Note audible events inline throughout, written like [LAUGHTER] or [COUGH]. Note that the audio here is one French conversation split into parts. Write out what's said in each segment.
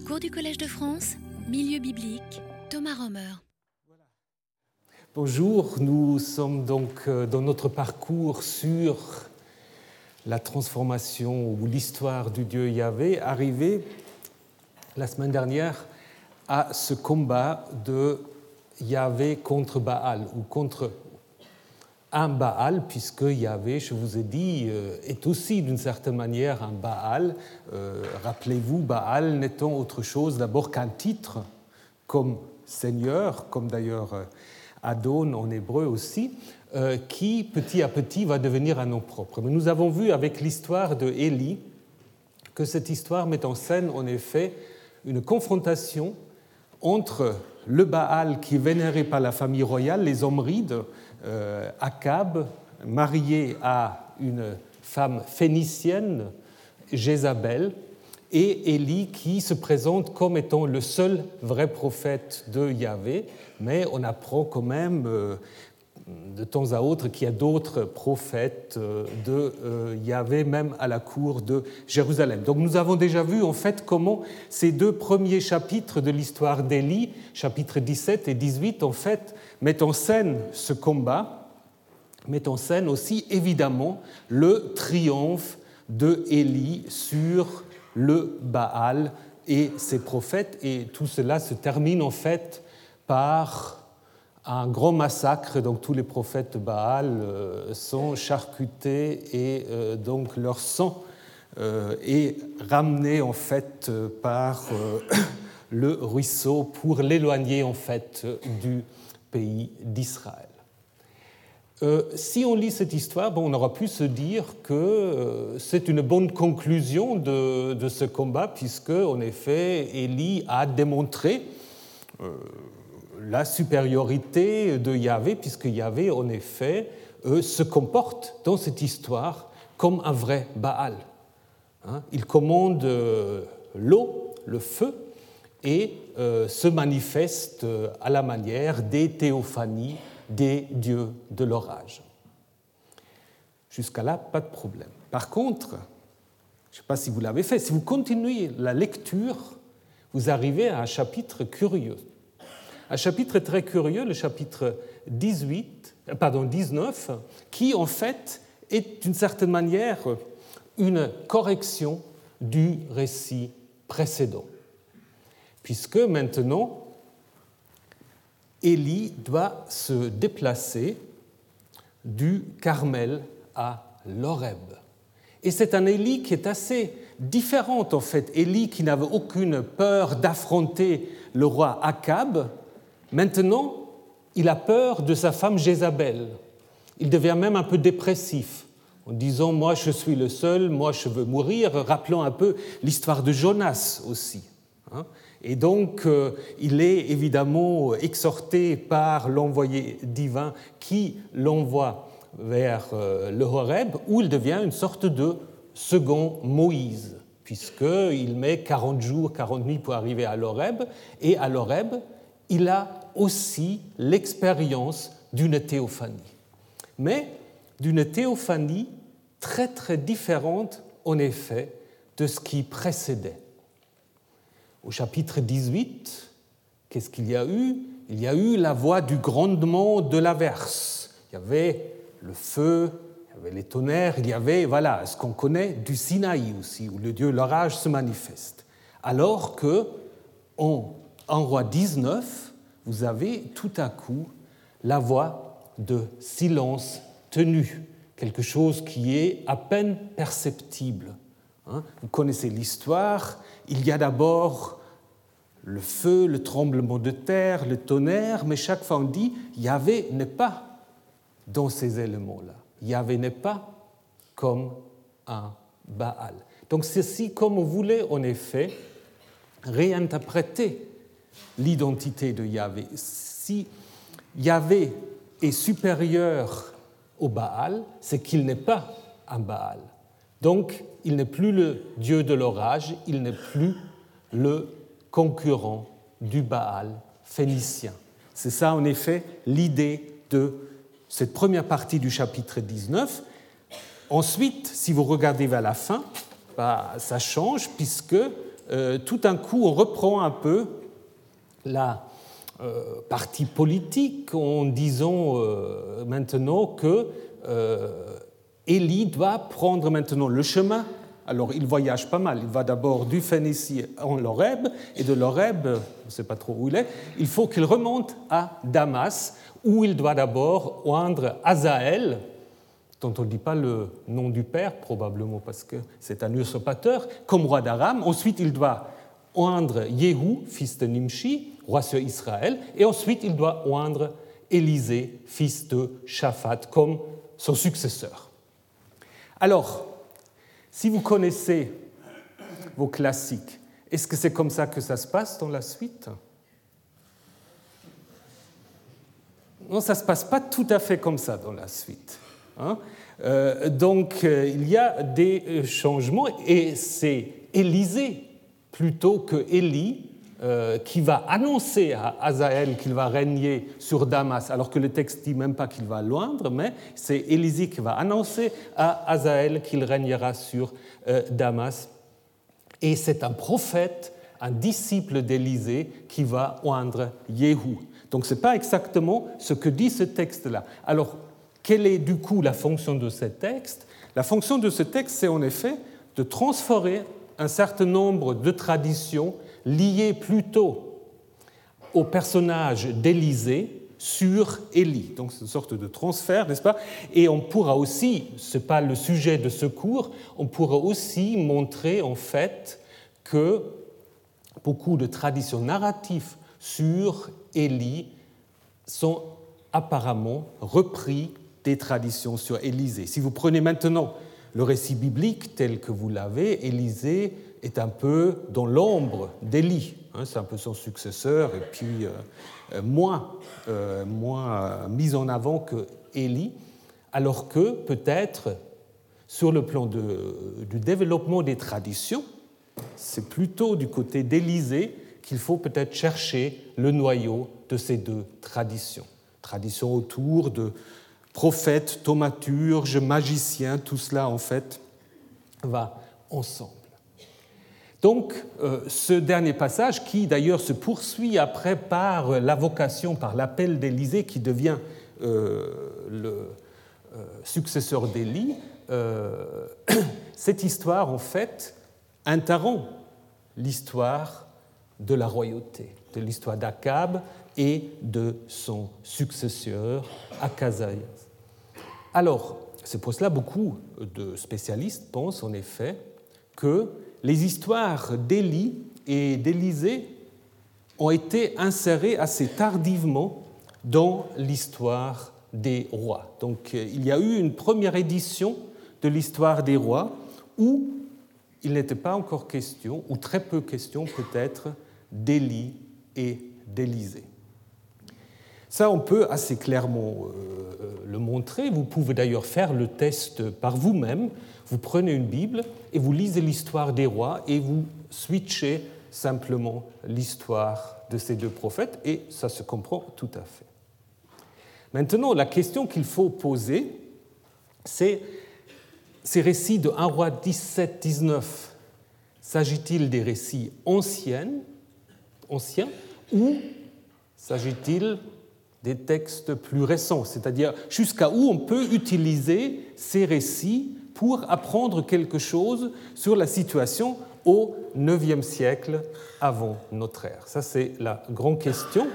Cours du Collège de France, Milieu biblique, Thomas Romer. Bonjour, nous sommes donc euh, dans notre parcours sur la transformation ou l'histoire du Dieu Yahvé, arrivé la semaine dernière à ce combat de Yahvé contre Baal ou contre un Baal, puisque Yahvé, je vous ai dit, euh, est aussi d'une certaine manière un Baal. Euh, rappelez-vous, Baal n'étant autre chose d'abord qu'un titre comme Seigneur, comme d'ailleurs euh, Adon en hébreu aussi, qui petit à petit va devenir un nom propre. Mais nous avons vu avec l'histoire de Élie que cette histoire met en scène en effet une confrontation entre le Baal qui est vénéré par la famille royale, les Omrides, Akab, marié à une femme phénicienne, Jézabel, et Élie qui se présente comme étant le seul vrai prophète de Yahvé, mais on apprend quand même euh, de temps à autre qu'il y a d'autres prophètes euh, de Yahvé, même à la cour de Jérusalem. Donc nous avons déjà vu en fait comment ces deux premiers chapitres de l'histoire d'Élie, chapitres 17 et 18, en fait, met en scène ce combat, met en scène aussi évidemment le triomphe de Élie sur le Baal et ses prophètes. Et tout cela se termine en fait par un grand massacre. Donc tous les prophètes Baal euh, sont charcutés et euh, donc leur sang euh, est ramené en fait par [COUGHS] le ruisseau pour l'éloigner en fait du pays d'Israël. Euh, si on lit cette histoire, bon, on aura pu se dire que euh, c'est une bonne conclusion de, ce combat, puisque, en effet, Élie a démontré euh, la supériorité de Yahvé, puisque Yahvé, en effet, se comporte dans cette histoire comme un vrai Baal. Hein. il commande l'eau, le feu, et se manifeste euh, à la manière des théophanies des dieux de l'orage. Jusqu'à là, pas de problème. Par contre, je ne sais pas si vous l'avez fait, si vous continuez la lecture, vous arrivez à un chapitre curieux. Un chapitre très curieux, le chapitre 18, euh, pardon, 19, qui en fait est d'une certaine manière une correction du récit précédent puisque maintenant, Élie doit se déplacer du Carmel à l'Horeb. Et c'est un Élie qui est assez différent en fait. Élie qui n'avait aucune peur d'affronter le roi Akab, maintenant il a peur de sa femme Jézabel. Il devient même un peu dépressif en disant Moi je suis le seul, moi je veux mourir, rappelant un peu l'histoire de Jonas aussi. Et donc, euh, il est évidemment exhorté par l'envoyé divin qui l'envoie vers euh, le Horeb, où il devient une sorte de second Moïse, puisqu'il met 40 jours, 40 nuits pour arriver à l'Horeb, et à l'Horeb, il a aussi l'expérience d'une théophanie. Mais d'une théophanie très très différente, en effet, de ce qui précédait. Au chapitre 18, qu'est-ce qu'il y a eu? Il y a eu la voix du grondement de l'averse. Il y avait le feu, il y avait les tonnerres, il y avait voilà ce qu'on connaît du Sinaï aussi, où le dieu l'orage se manifeste. Alors que en, en roi 19, vous avez tout à coup la voix de silence tenu, quelque chose qui est à peine perceptible. Hein. Vous connaissez l'histoire, il y a d'abord le feu, le tremblement de terre, le tonnerre, mais chaque fois on dit Yahvé n'est pas dans ces éléments-là. Yahvé n'est pas comme un Baal. Donc ceci, comme on voulait en effet réinterpréter l'identité de Yahvé. Si Yahvé est supérieur au Baal, c'est qu'il n'est pas un Baal. Donc il n'est plus le dieu de l'orage, il n'est plus le concurrent du Baal phénicien. C'est ça en effet l'idée de cette première partie du chapitre 19. Ensuite, si vous regardez vers la fin, bah, ça change puisque euh, tout d'un coup, on reprend un peu la euh, partie politique en disant euh, maintenant que Élie doit prendre maintenant le chemin. Alors il voyage pas mal. Il va d'abord du Phénicie en Loreb et de Loreb, on ne sait pas trop où il est, il faut qu'il remonte à Damas où il doit d'abord oindre Azaël, dont on ne dit pas le nom du père, probablement parce que c'est un usurpateur, comme roi d'Aram. Ensuite, il doit oindre Yéhou, fils de Nimshi, roi sur Israël, et ensuite il doit oindre Élisée, fils de Shaphat, comme son successeur. Alors, si vous connaissez vos classiques, est-ce que c'est comme ça que ça se passe dans la suite? Non, ça ne se passe pas tout à fait comme ça dans la suite. Hein. Euh, donc, euh, il y a des euh, changements et c'est Élisée plutôt que Élie qui va annoncer à Azaël qu'il va régner sur Damas, alors que le texte dit même pas qu'il va loindre, mais c'est Élisée qui va annoncer à Azaël qu'il régnera sur Damas. Et c'est un prophète, un disciple d'Élisée qui va oindre Yéhou. Donc ce n'est pas exactement ce que dit ce texte-là. Alors, quelle est du coup la fonction de ce texte? La fonction de ce texte, c'est en effet de transférer un certain nombre de traditions liées plutôt au personnage d'Élisée sur Élie. Donc c'est une sorte de transfert, n'est-ce pas? Et on pourra aussi, ce n'est pas le sujet de ce cours, on pourra aussi montrer en fait que beaucoup de traditions narratives sur Élie sont apparemment repris des traditions sur Élisée. Si vous prenez maintenant le récit biblique tel que vous l'avez, Élisée est un peu dans l'ombre d'Élie. Hein, c'est un peu son successeur et puis euh, euh, moins, euh, mis en avant que Élie, alors que peut-être sur le plan du développement des traditions, c'est plutôt du côté d'Élisée qu'il faut peut-être chercher le noyau de ces deux traditions. Traditions autour de prophètes, thaumaturges, magiciens, tout cela en fait va ensemble. Donc euh, ce dernier passage, qui d'ailleurs se poursuit après par la vocation, par l'appel d'Élysée, qui devient euh, le euh, successeur d'Élie, [CLEARS THROAT] cette histoire en fait interrompt l'histoire de la royauté, de l'histoire d'Akab et de son successeur, Akazayas. Alors, c'est pour cela beaucoup de spécialistes pensent en effet que les histoires d'Élie et d'Élisée ont été insérées assez tardivement dans l'histoire des rois. Donc il y a eu une première édition de l'histoire des rois où il n'était pas encore question, ou très peu question peut-être, d'Élie et d'Élisée. Ça, on peut assez clairement euh, le montrer. Vous pouvez d'ailleurs faire le test par vous-même. Vous prenez une Bible et vous lisez l'histoire des rois et vous switchez simplement l'histoire de ces deux prophètes et ça se comprend tout à fait. Maintenant, la question qu'il faut poser, c'est ces récits de 1 roi 17-19, s'agit-il des récits anciens, anciens ou s'agit-il des textes plus récents, c'est-à-dire jusqu'à où on peut utiliser ces récits pour apprendre quelque chose sur la situation au IXe siècle avant notre ère. Ça, c'est la grande question.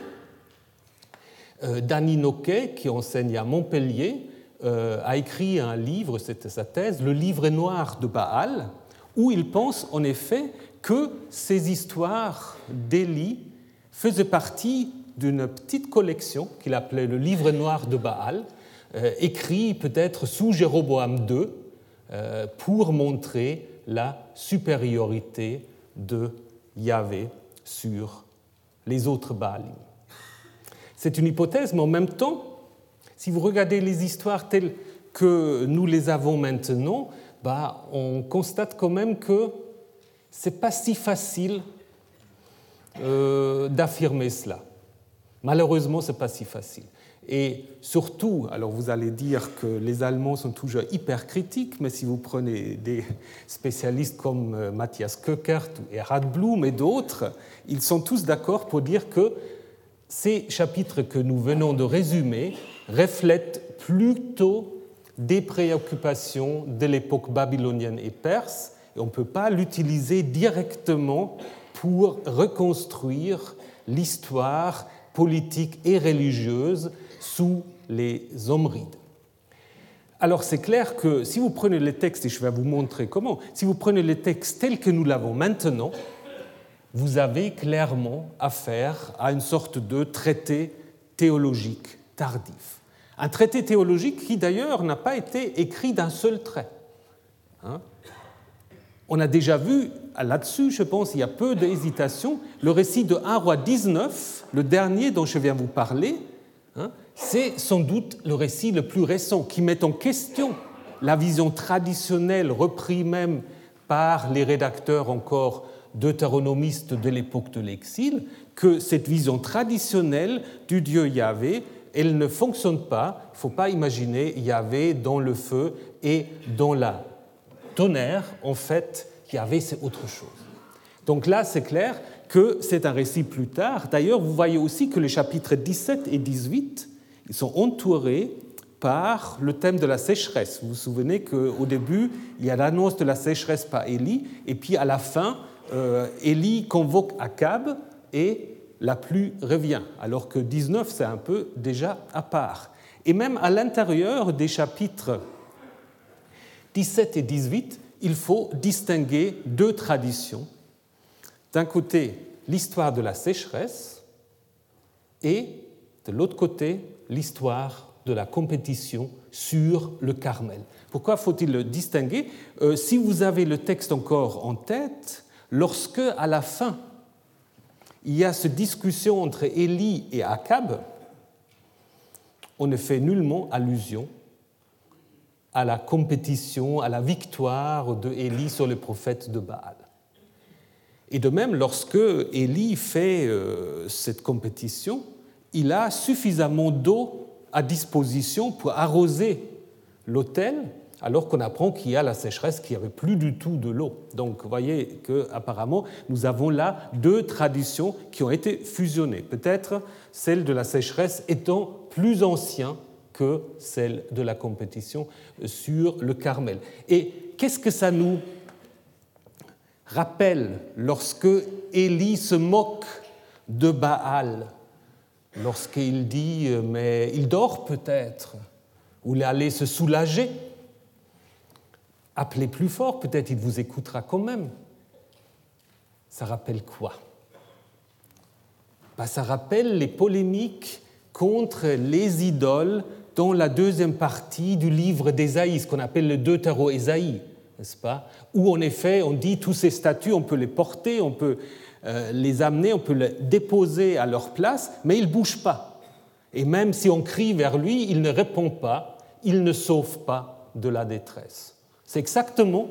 Euh, Danny Noquet, qui enseigne à Montpellier, euh, a écrit un livre, c'était sa thèse, Le livre noir de Baal, où il pense en effet que ces histoires d'Élie faisaient partie d'une petite collection qu'il appelait le Livre noir de Baal, euh, écrit peut-être sous Jéroboam II euh, pour montrer la supériorité de Yahvé sur les autres Baalim. C'est une hypothèse, mais en même temps, si vous regardez les histoires telles que nous les avons maintenant, bah, on constate quand même que ce n'est pas si facile euh, d'affirmer cela. Malheureusement, ce n'est pas si facile. Et surtout, alors vous allez dire que les Allemands sont toujours hyper critiques, mais si vous prenez des spécialistes comme euh, Matthias Köckert ou Erhard Blum et d'autres, ils sont tous d'accord pour dire que ces chapitres que nous venons de résumer reflètent plutôt des préoccupations de l'époque babylonienne et perse, et on ne peut pas l'utiliser directement pour reconstruire l'histoire politique et religieuse sous les Omrides. Alors c'est clair que si vous prenez les textes, et je vais vous montrer comment, si vous prenez les textes tels que nous l'avons maintenant, vous avez clairement affaire à une sorte de traité théologique tardif. Un traité théologique qui d'ailleurs n'a pas été écrit d'un seul trait. Hein. On a déjà vu là-dessus, je pense, il y a peu d'hésitation, le récit de 1 roi 19, le dernier dont je viens vous parler, hein, c'est sans doute le récit le plus récent qui met en question la vision traditionnelle reprise même par les rédacteurs encore deutéronomistes de l'époque de l'exil, que cette vision traditionnelle du Dieu Yahvé, elle ne fonctionne pas. Il ne faut pas imaginer Yahvé dans le feu et dans la tonnerre. En fait, Yahvé, c'est autre chose. Donc là, c'est clair que c'est un récit plus tard. D'ailleurs, vous voyez aussi que les chapitres 17 et 18 ils sont entourés par le thème de la sécheresse. Vous vous souvenez qu'au début, il y a l'annonce de la sécheresse par Élie, et puis à la fin, euh, Élie convoque Akab et la pluie revient, alors que 19, c'est un peu déjà à part. Et même à l'intérieur des chapitres 17 et 18, il faut distinguer deux traditions. D'un côté, l'histoire de la sécheresse et de l'autre côté, l'histoire de la compétition sur le Carmel. Pourquoi faut-il le distinguer? Euh, Si vous avez le texte encore en tête, lorsque à la fin il y a cette discussion entre Élie et Akab, on ne fait nullement allusion à la compétition, à la victoire de Élie sur le prophète de Baal. Et de même, lorsque Élie fait euh, cette compétition, il a suffisamment d'eau à disposition pour arroser l'autel, alors qu'on apprend qu'il y a la sécheresse, qu'il n'y avait plus du tout de l'eau. Donc vous voyez qu'apparemment, nous avons là deux traditions qui ont été fusionnées. Peut-être celle de la sécheresse étant plus ancienne que celle de la compétition sur le Carmel. Et qu'est-ce que ça nous rappelle lorsque Élie se moque de Baal? Lorsqu'il dit euh, Mais il dort peut-être, ou il est allé se soulager. Appelez plus fort, peut-être il vous écoutera quand même. Ça rappelle quoi? Bah, Ça rappelle les polémiques contre les idoles dans la deuxième partie du livre d'Ésaïe, ce qu'on appelle le Deutéro-Ésaïe, n'est-ce pas? Où en effet on dit tous ces statues, on peut les porter, on peut euh, les amener, on peut les déposer à leur place, mais il ne bouge pas. Et même si on crie vers lui, il ne répond pas, il ne sauve pas de la détresse. C'est exactement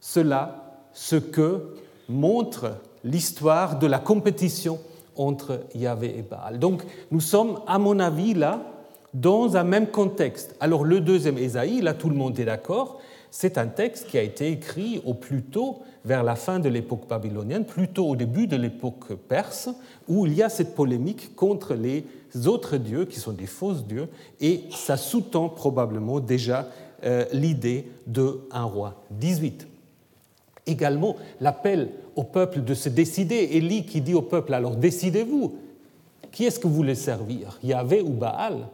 cela ce que montre l'histoire de la compétition entre Yahvé et Baal. Donc nous sommes, à mon avis, là, dans un même contexte. Alors le deuxième Ésaïe, là tout le monde est d'accord, c'est un texte qui a été écrit au plus tôt vers la fin de l'époque babylonienne, plutôt au début de l'époque perse, où il y a cette polémique contre les autres dieux qui sont des fausses dieux, et ça sous-tend probablement déjà euh, l'idée de un roi 18. Également, l'appel au peuple de se décider. Élie qui dit au peuple alors décidez-vous, qui est-ce que vous voulez servir, Yahvé ou Baal?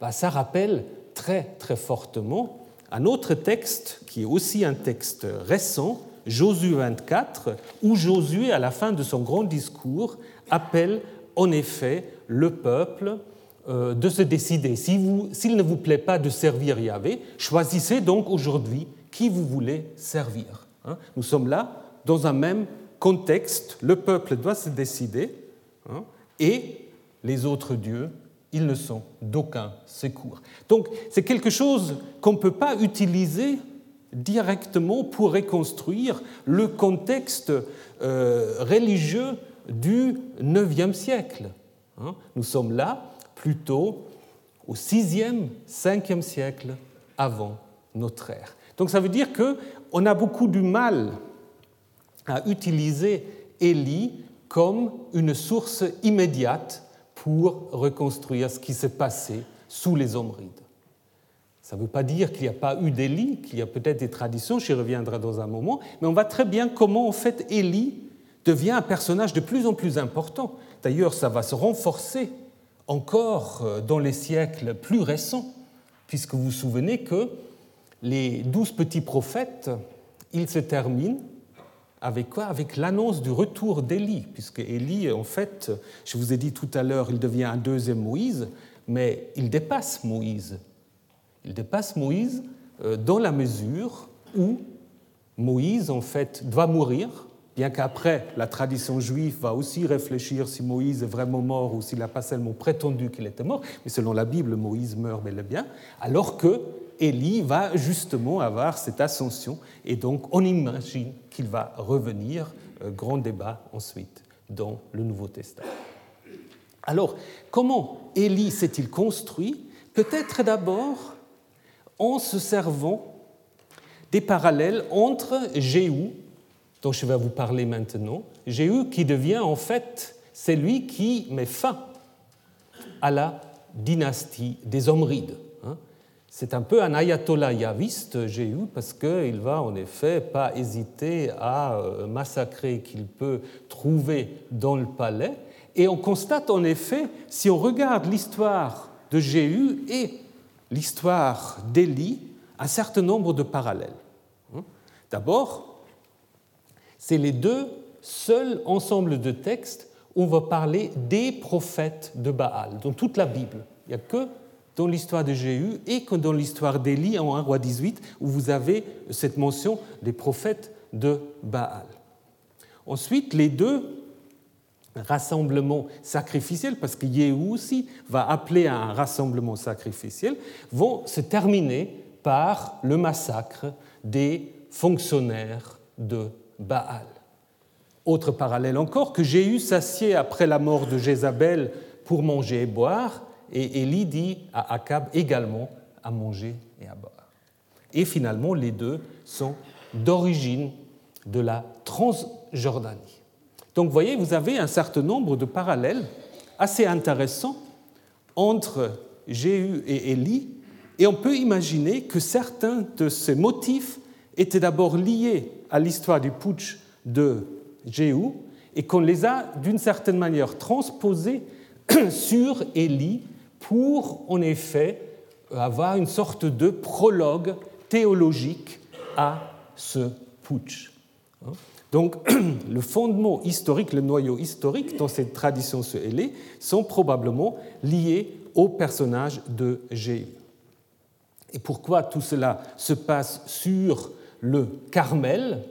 Bah, Ça rappelle très très fortement un autre texte qui est aussi un texte récent, Josué 24, où Josué, à la fin de son grand discours, appelle en effet le peuple euh, de se décider. S'il ne vous plaît pas de servir Yahvé, choisissez donc aujourd'hui qui vous voulez servir. Hein. Nous sommes là dans un même contexte. Le peuple doit se décider hein, et les autres dieux, ils ne sont d'aucun secours. Donc c'est quelque chose qu'on ne peut pas utiliser directement pour reconstruire le contexte euh, religieux du IXe siècle. Hein. Nous sommes là plutôt au 6e, 5e siècle avant notre ère. Donc ça veut dire qu'on a beaucoup du mal à utiliser Élie comme une source immédiate pour reconstruire ce qui s'est passé sous les Omrides. Ça ne veut pas dire qu'il n'y a pas eu d'Élie, qu'il y a peut-être des traditions, j'y reviendrai dans un moment, mais on voit très bien comment en fait Élie devient un personnage de plus en plus important. D'ailleurs, ça va se renforcer encore euh, dans les siècles plus récents, puisque vous vous souvenez que les douze petits prophètes, ils se terminent avec quoi? Avec l'annonce du retour d'Élie, puisque Élie, en fait, je vous ai dit tout à l'heure, il devient un deuxième Moïse, mais il dépasse Moïse. Il dépasse Moïse euh, dans la mesure où Moïse, en fait, doit mourir, bien qu'après, la tradition juive va aussi réfléchir si Moïse est vraiment mort ou s'il n'a pas seulement prétendu qu'il était mort, mais selon la Bible, Moïse meurt bel et bien, alors que Élie va justement avoir cette ascension, et donc on imagine qu'il va revenir, euh, grand débat ensuite, dans le Nouveau Testament. Alors, comment Élie s'est-il construit? Peut-être d'abord en se servant des parallèles entre Jéhu, dont je vais vous parler maintenant, Jéhu qui devient en fait celui qui met fin à la dynastie des Omrides. C'est un peu un ayatollah yaviste, Jéhu, parce qu'il va en effet pas hésiter à euh, massacrer qu'il peut trouver dans le palais. Et on constate en effet, si on regarde l'histoire de Jéhu et l'histoire d'Élie, un certain nombre de parallèles. Hein? D'abord, c'est les deux seuls ensembles de textes où on va parler des prophètes de Baal, dans toute la Bible. Il n'y a que dans l'histoire de Jéhu et que dans l'histoire d'Élie en 1 roi 18, où vous avez cette mention des prophètes de Baal. Ensuite, les deux rassemblements sacrificiels, parce que Jéhu aussi va appeler à un rassemblement sacrificiel, vont se terminer par le massacre des fonctionnaires de Baal. Autre parallèle encore, que Jéhu s'assied après la mort de Jézabel pour manger et boire, et Élie dit à Akab également à manger et à boire. Et finalement, les deux sont d'origine de la Transjordanie. Donc vous voyez, vous avez un certain nombre de parallèles assez intéressants entre Jéhu et Élie, et on peut imaginer que certains de ces motifs étaient d'abord liés à l'histoire du putsch de Jéhu, et qu'on les a d'une certaine manière transposés [CLEARS THROAT] sur Élie pour en effet avoir une sorte de prologue théologique à ce putsch. Donc [CLEARS THROAT] le fondement historique, le noyau historique dans cette tradition suélée sont probablement liés au personnage de Jéhu. Et pourquoi tout cela se passe sur le Carmel?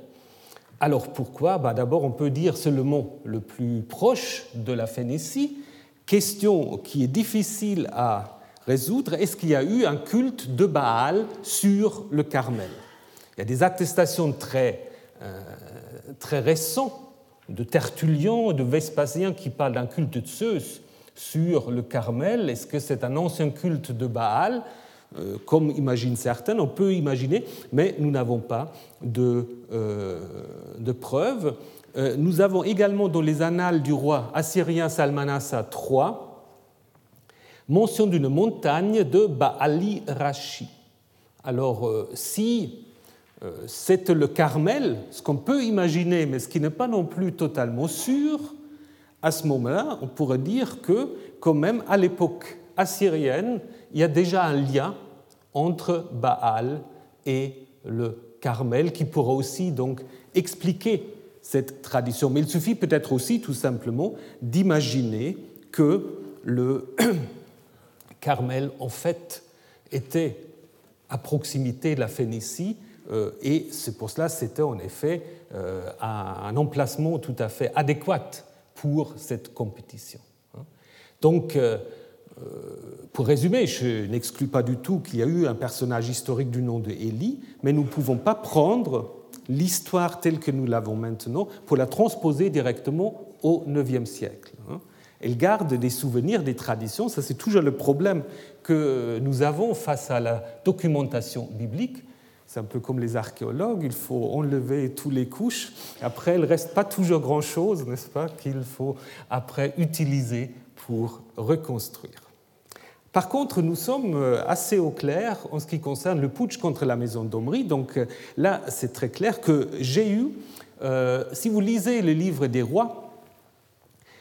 Alors pourquoi? Bah, D'abord on peut dire c'est le mot le plus proche de la Phénicie, question qui est difficile à résoudre, est-ce qu'il y a eu un culte de Baal sur le Carmel? Il y a des attestations très, euh, très récentes de Tertullian et de Vespasien qui parlent d'un culte de Zeus sur le Carmel. Est-ce que c'est un ancien culte de Baal? Euh, Comme imaginent certains, on peut imaginer, mais nous n'avons pas de, euh, de preuves. Euh, nous avons également dans les annales du roi assyrien Salmanassa III mention d'une montagne de Baali Rashi. Alors, euh, si euh, c'est le Carmel, ce qu'on peut imaginer, mais ce qui n'est pas non plus totalement sûr, à ce moment-là, on pourrait dire que, quand même, à l'époque assyrienne, il y a déjà un lien entre Baal et le Carmel qui pourra aussi donc expliquer cette tradition. Mais il suffit peut-être aussi tout simplement d'imaginer que le [CLEARS THROAT] Carmel, en fait, était à proximité de la Phénicie, euh, et c'est pour cela c'était en effet euh, un emplacement tout à fait adéquat pour cette compétition. Hein. Donc, euh, pour résumer, je n'exclus pas du tout qu'il y a eu un personnage historique du nom de Élie, mais nous ne pouvons pas prendre l'histoire telle que nous l'avons maintenant pour la transposer directement au IXe siècle. Hein. elle garde des souvenirs, des traditions. Ça, c'est toujours le problème que nous avons face à la documentation biblique. C'est un peu comme les archéologues, il faut enlever toutes les couches. Après, il ne reste pas toujours grand-chose, n'est-ce pas, qu'il faut après utiliser pour reconstruire. Par contre, nous sommes euh, assez au clair en ce qui concerne le putsch contre la maison d'Omri. Donc euh, là, c'est très clair que Jéhu, euh, si vous lisez le livre des rois,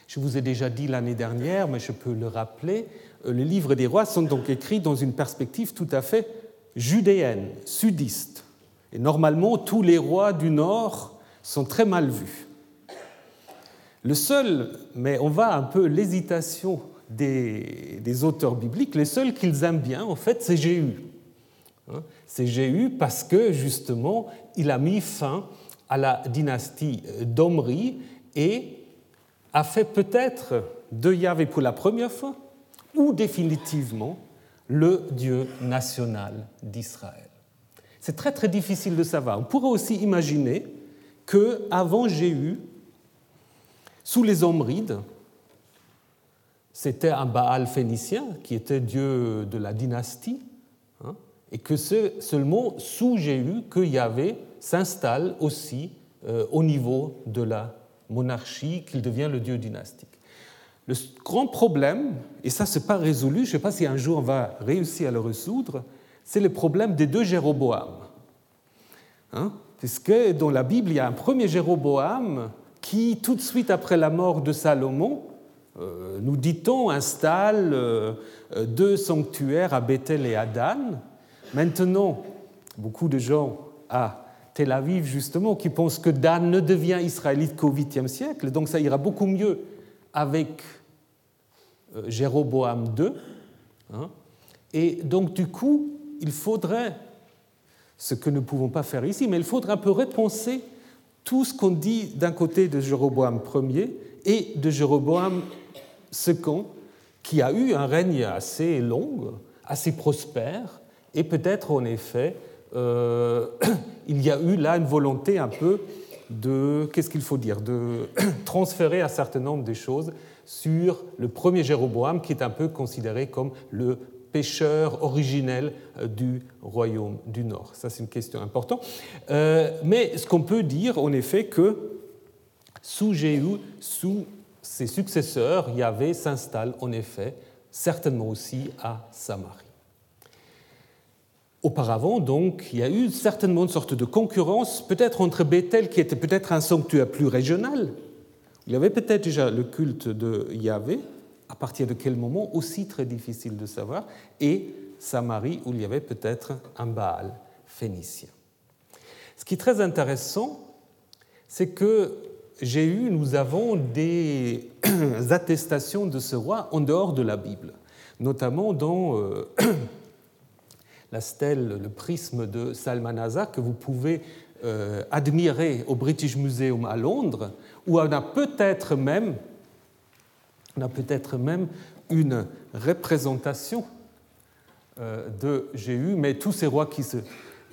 je vous ai déjà dit l'année dernière, mais je peux le rappeler, les livres des rois sont donc écrits dans une perspective tout à fait judéenne, sudiste. Et normalement, tous les rois du Nord sont très mal vus. Le seul, mais on va un peu l'hésitation des, auteurs bibliques, les seuls qu'ils aiment bien, en fait, c'est Jéhu. Hein, c'est Jéhu parce que, justement, il a mis fin à la dynastie d'Omri et a fait peut-être de Yahvé pour la première fois, ou définitivement, le Dieu national d'Israël. C'est très très difficile de savoir. On pourrait aussi imaginer que avant Jéhu, sous les Omrides, c'était un Baal phénicien qui était dieu de la dynastie, hein, et que c'est seulement sous Jéhu que Yahvé s'installe aussi euh, au niveau de la monarchie, qu'il devient le dieu dynastique. Le grand problème, et ça c'est pas résolu, je ne sais pas si un jour on va réussir à le résoudre, c'est le problème des deux Jéroboam. Hein, puisque dans la Bible, il y a un premier Jéroboam qui, tout de suite après la mort de Salomon, nous dit-on, installe euh, deux sanctuaires à Bethel et à Dan. Maintenant, beaucoup de gens à Tel Aviv, justement, qui pensent que Dan ne devient israélite qu'au 8e siècle, donc ça ira beaucoup mieux avec euh, Jéroboam II. Hein. Et donc, du coup, il faudrait, ce que nous ne pouvons pas faire ici, mais il faudrait un peu repenser tout ce qu'on dit d'un côté de Jéroboam Ier et de Jéroboam II, qui a eu un règne assez long, assez prospère, et peut-être en effet, euh, [CLEARS THROAT] il y a eu là une volonté un peu de, qu'est-ce qu'il faut dire, de [CLEARS THROAT] transférer un certain nombre de choses sur le premier Jéroboam, qui est un peu considéré comme le pécheur originel euh, du royaume du Nord. Ça, c'est une question importante. Euh, mais ce qu'on peut dire, en effet, que sous Jéhu, sous ses successeurs, Yahvé s'installe en effet certainement aussi à Samarie. Auparavant, donc, il y a eu certainement une sorte de concurrence, peut-être entre Bethel, qui était peut-être un sanctuaire plus régional. Il y avait peut-être déjà le culte de Yahvé, à partir de quel moment, aussi très difficile de savoir, et Samarie, où il y avait peut-être un Baal phénicien. Ce qui est très intéressant, c'est que j'ai eu, nous avons des [CLEARS THROAT] attestations de ce roi en dehors de la Bible, notamment dans euh, [CLEARS THROAT] la stèle, le prisme de Salmanazar que vous pouvez euh, admirer au British Museum à Londres, où on a peut-être même, on a peut-être même une représentation euh, de Jéhu, mais tous ces rois qui se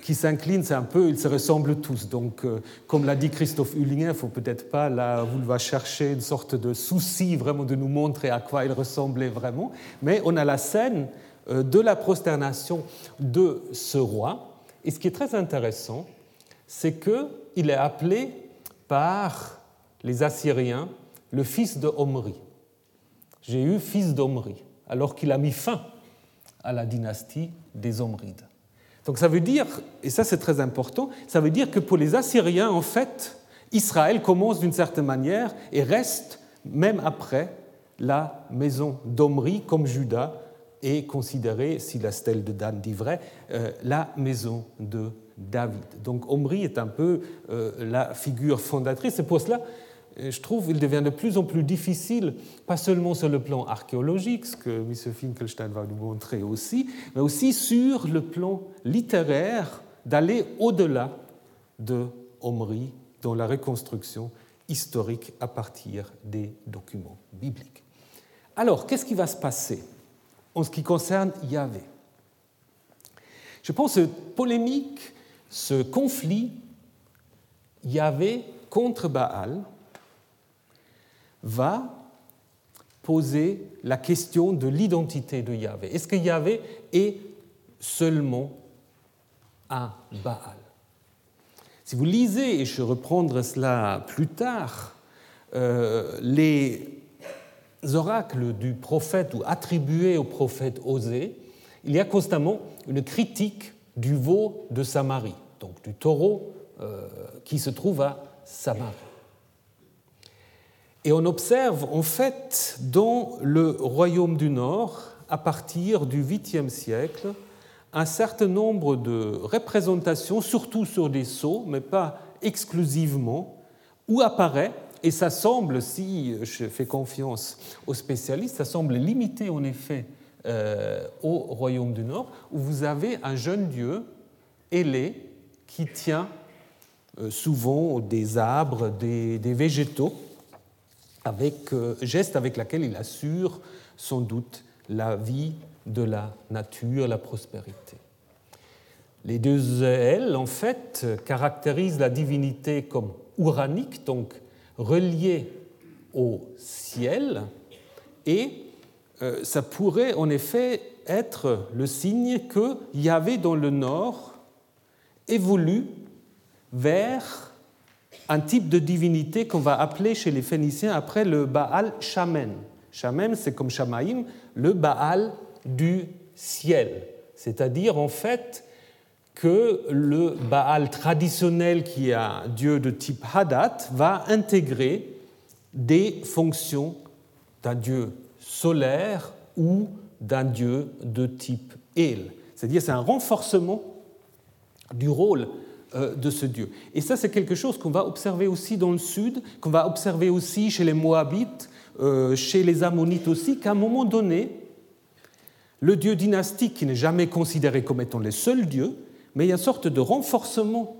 qui s'inclinent, c'est un peu, ils se ressemblent tous. Donc, euh, comme l'a dit Christophe Hullinger, il ne faut peut-être pas là va chercher une sorte de souci vraiment de nous montrer à quoi il ressemblait vraiment, mais on a la scène euh, de la prosternation de ce roi. Et ce qui est très intéressant, c'est qu'il est appelé par les Assyriens le fils de. J'ai eu fils d'Omri, alors qu'il a mis fin à la dynastie des Omrides. Donc ça veut dire, et ça c'est très important, ça veut dire que pour les Assyriens, en fait, Israël commence d'une certaine manière et reste, même après la maison d'Omri, comme Judas est considérée, si la stèle de Dan dit vrai, euh, la maison de David. Donc Omri est un peu euh, la figure fondatrice. C'est pour cela, je trouve, qu'il devient de plus en plus difficile, pas seulement sur le plan archéologique, ce que M. Finkelstein va nous montrer aussi, mais aussi sur le plan littéraire, d'aller au-delà de Omri dans la reconstruction historique à partir des documents bibliques. Alors, qu'est-ce qui va se passer en ce qui concerne Yahvé? Je pense que polémique, ce conflit Yahvé contre Baal va poser la question de l'identité de Yahvé. Est-ce que Yahvé est seulement un Baal? Si vous lisez, et je reprendrai cela plus tard, euh, les oracles du prophète ou attribués au prophète Osée, il y a constamment une critique du veau de Samarie, donc du taureau euh, qui se trouve à Samarie. Et on observe en fait dans le royaume du Nord, à partir du 8e siècle, un certain nombre de représentations, surtout sur des sceaux, mais pas exclusivement, où apparaît, et ça semble, si je fais confiance aux spécialistes, ça semble limité en effet euh, au royaume du Nord, où vous avez un jeune dieu ailé qui tient euh, souvent des arbres, des, des végétaux, avec euh, geste avec laquelle il assure sans doute la vie de la nature, la prospérité. Les deux ailes, en fait, caractérisent la divinité comme uranique, donc reliée au ciel, et euh, ça pourrait en effet être le signe que Yahvé dans le nord évolue vers un type de divinité qu'on va appeler chez les Phéniciens après le Baal Shamen. Shamen, c'est comme Shamaim, le Baal du ciel. C'est-à-dire, en fait, que le Baal traditionnel, qui est un dieu de type Hadat, va intégrer des fonctions d'un dieu solaire ou d'un dieu de type El. C'est-à-dire, c'est un renforcement du rôle de ce Dieu. Et ça, c'est quelque chose qu'on va observer aussi dans le sud, qu'on va observer aussi chez les Moabites, euh, chez les Ammonites aussi, qu'à un moment donné, le Dieu dynastique, qui n'est jamais considéré comme étant le seul Dieu, mais il y a une sorte de renforcement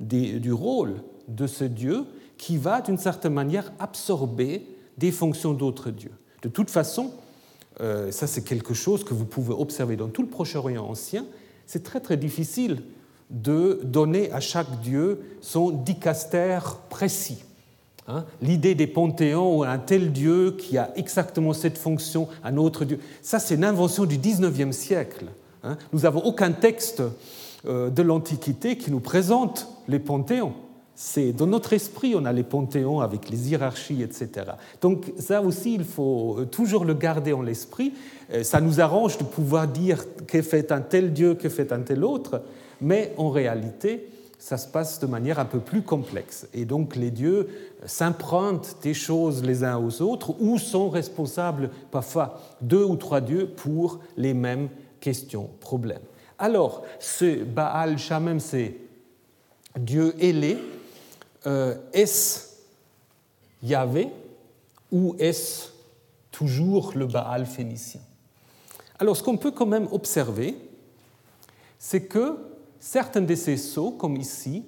du rôle de ce Dieu qui va, d'une certaine manière, absorber des fonctions d'autres dieux. De toute façon, euh, ça c'est quelque chose que vous pouvez observer dans tout le Proche-Orient ancien, c'est très très difficile de donner à chaque dieu son dicastère précis. Hein. L'idée des panthéons où un tel dieu qui a exactement cette fonction, un autre dieu, ça c'est une invention du 19e siècle. Hein. Nous n'avons aucun texte euh, de l'Antiquité qui nous présente les panthéons. C'est dans notre esprit, on a les panthéons avec les hiérarchies, etc. Donc ça aussi, il faut toujours le garder en l'esprit. Euh, ça nous arrange de pouvoir dire que fait un tel Dieu, que fait un tel autre, mais en réalité, ça se passe de manière un peu plus complexe. Et donc les dieux s'empruntent des choses les uns aux autres ou sont responsables parfois deux ou trois dieux pour les mêmes questions, problèmes. Alors, ce Baal Shamem, c'est Dieu ailé, euh, est-ce Yahvé ou est-ce toujours le Baal phénicien Alors, ce qu'on peut quand même observer, c'est que certains de ces sceaux, comme ici,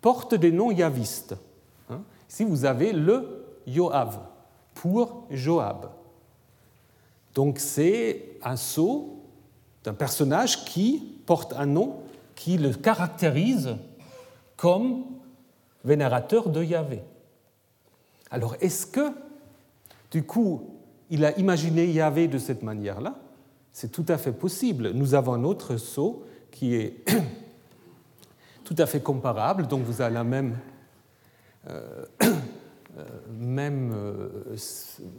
portent des noms yavistes. Hein. Ici, vous avez le Yoav pour Joab. Donc, c'est un sceau d'un personnage qui porte un nom qui le caractérise comme vénérateur de Yahvé. Alors, est-ce que, du coup, il a imaginé Yahvé de cette manière-là? C'est tout à fait possible. Nous avons un autre sceau qui est [CLEARS THROAT] tout à fait comparable. Donc vous avez la même, euh, [CLEARS THROAT] euh, même, euh,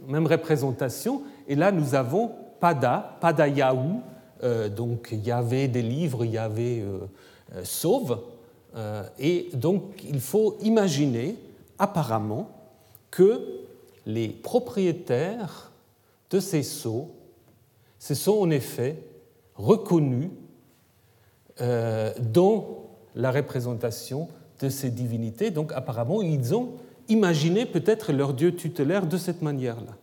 même, représentation. Et là, nous avons Pada, Pada Yahou. donc il y avait des livres, il y avait Sauve. Et donc il faut imaginer apparemment que les propriétaires de ces sceaux se sont en effet reconnus dans la représentation de ces divinités. Donc apparemment, ils ont imaginé peut-être leur dieu tutélaire de cette manière-là.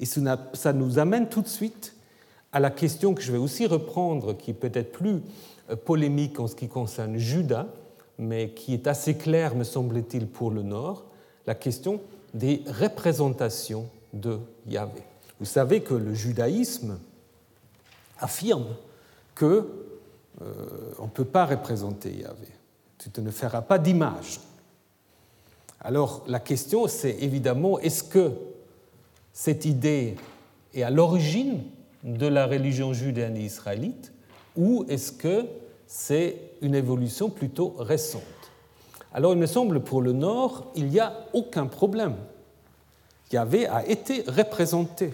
Et ça nous amène tout de suite à la question que je vais aussi reprendre, qui est peut-être plus euh, polémique en ce qui concerne Judas, mais qui est assez claire, me semble-t-il, pour le Nord, la question des représentations de Yahvé. Vous savez que le judaïsme affirme que euh, on ne peut pas représenter Yahvé. Tu ne feras pas d'image. Alors la question, c'est évidemment, est-ce que cette idée est à l'origine de la religion judéenne et israélite ou est-ce que c'est une évolution plutôt récente Alors il me semble pour le Nord, il n'y a aucun problème. Yahvé a été représenté.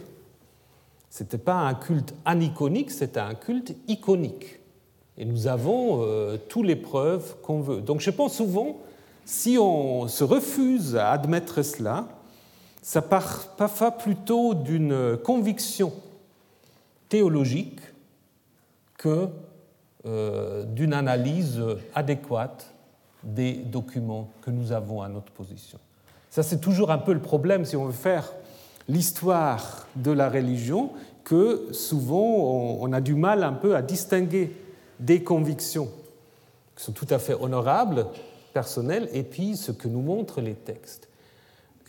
Ce n'était pas un culte aniconique, c'était un culte iconique. Et nous avons euh, toutes les preuves qu'on veut. Donc je pense souvent, si on se refuse à admettre cela, ça part parfois plutôt d'une conviction théologique que d'une analyse adéquate des documents que nous avons à notre position. Ça, c'est toujours un peu le problème si on veut faire l'histoire de la religion, que souvent on a du mal un peu à distinguer des convictions qui sont tout à fait honorables, personnelles, et puis ce que nous montrent les textes.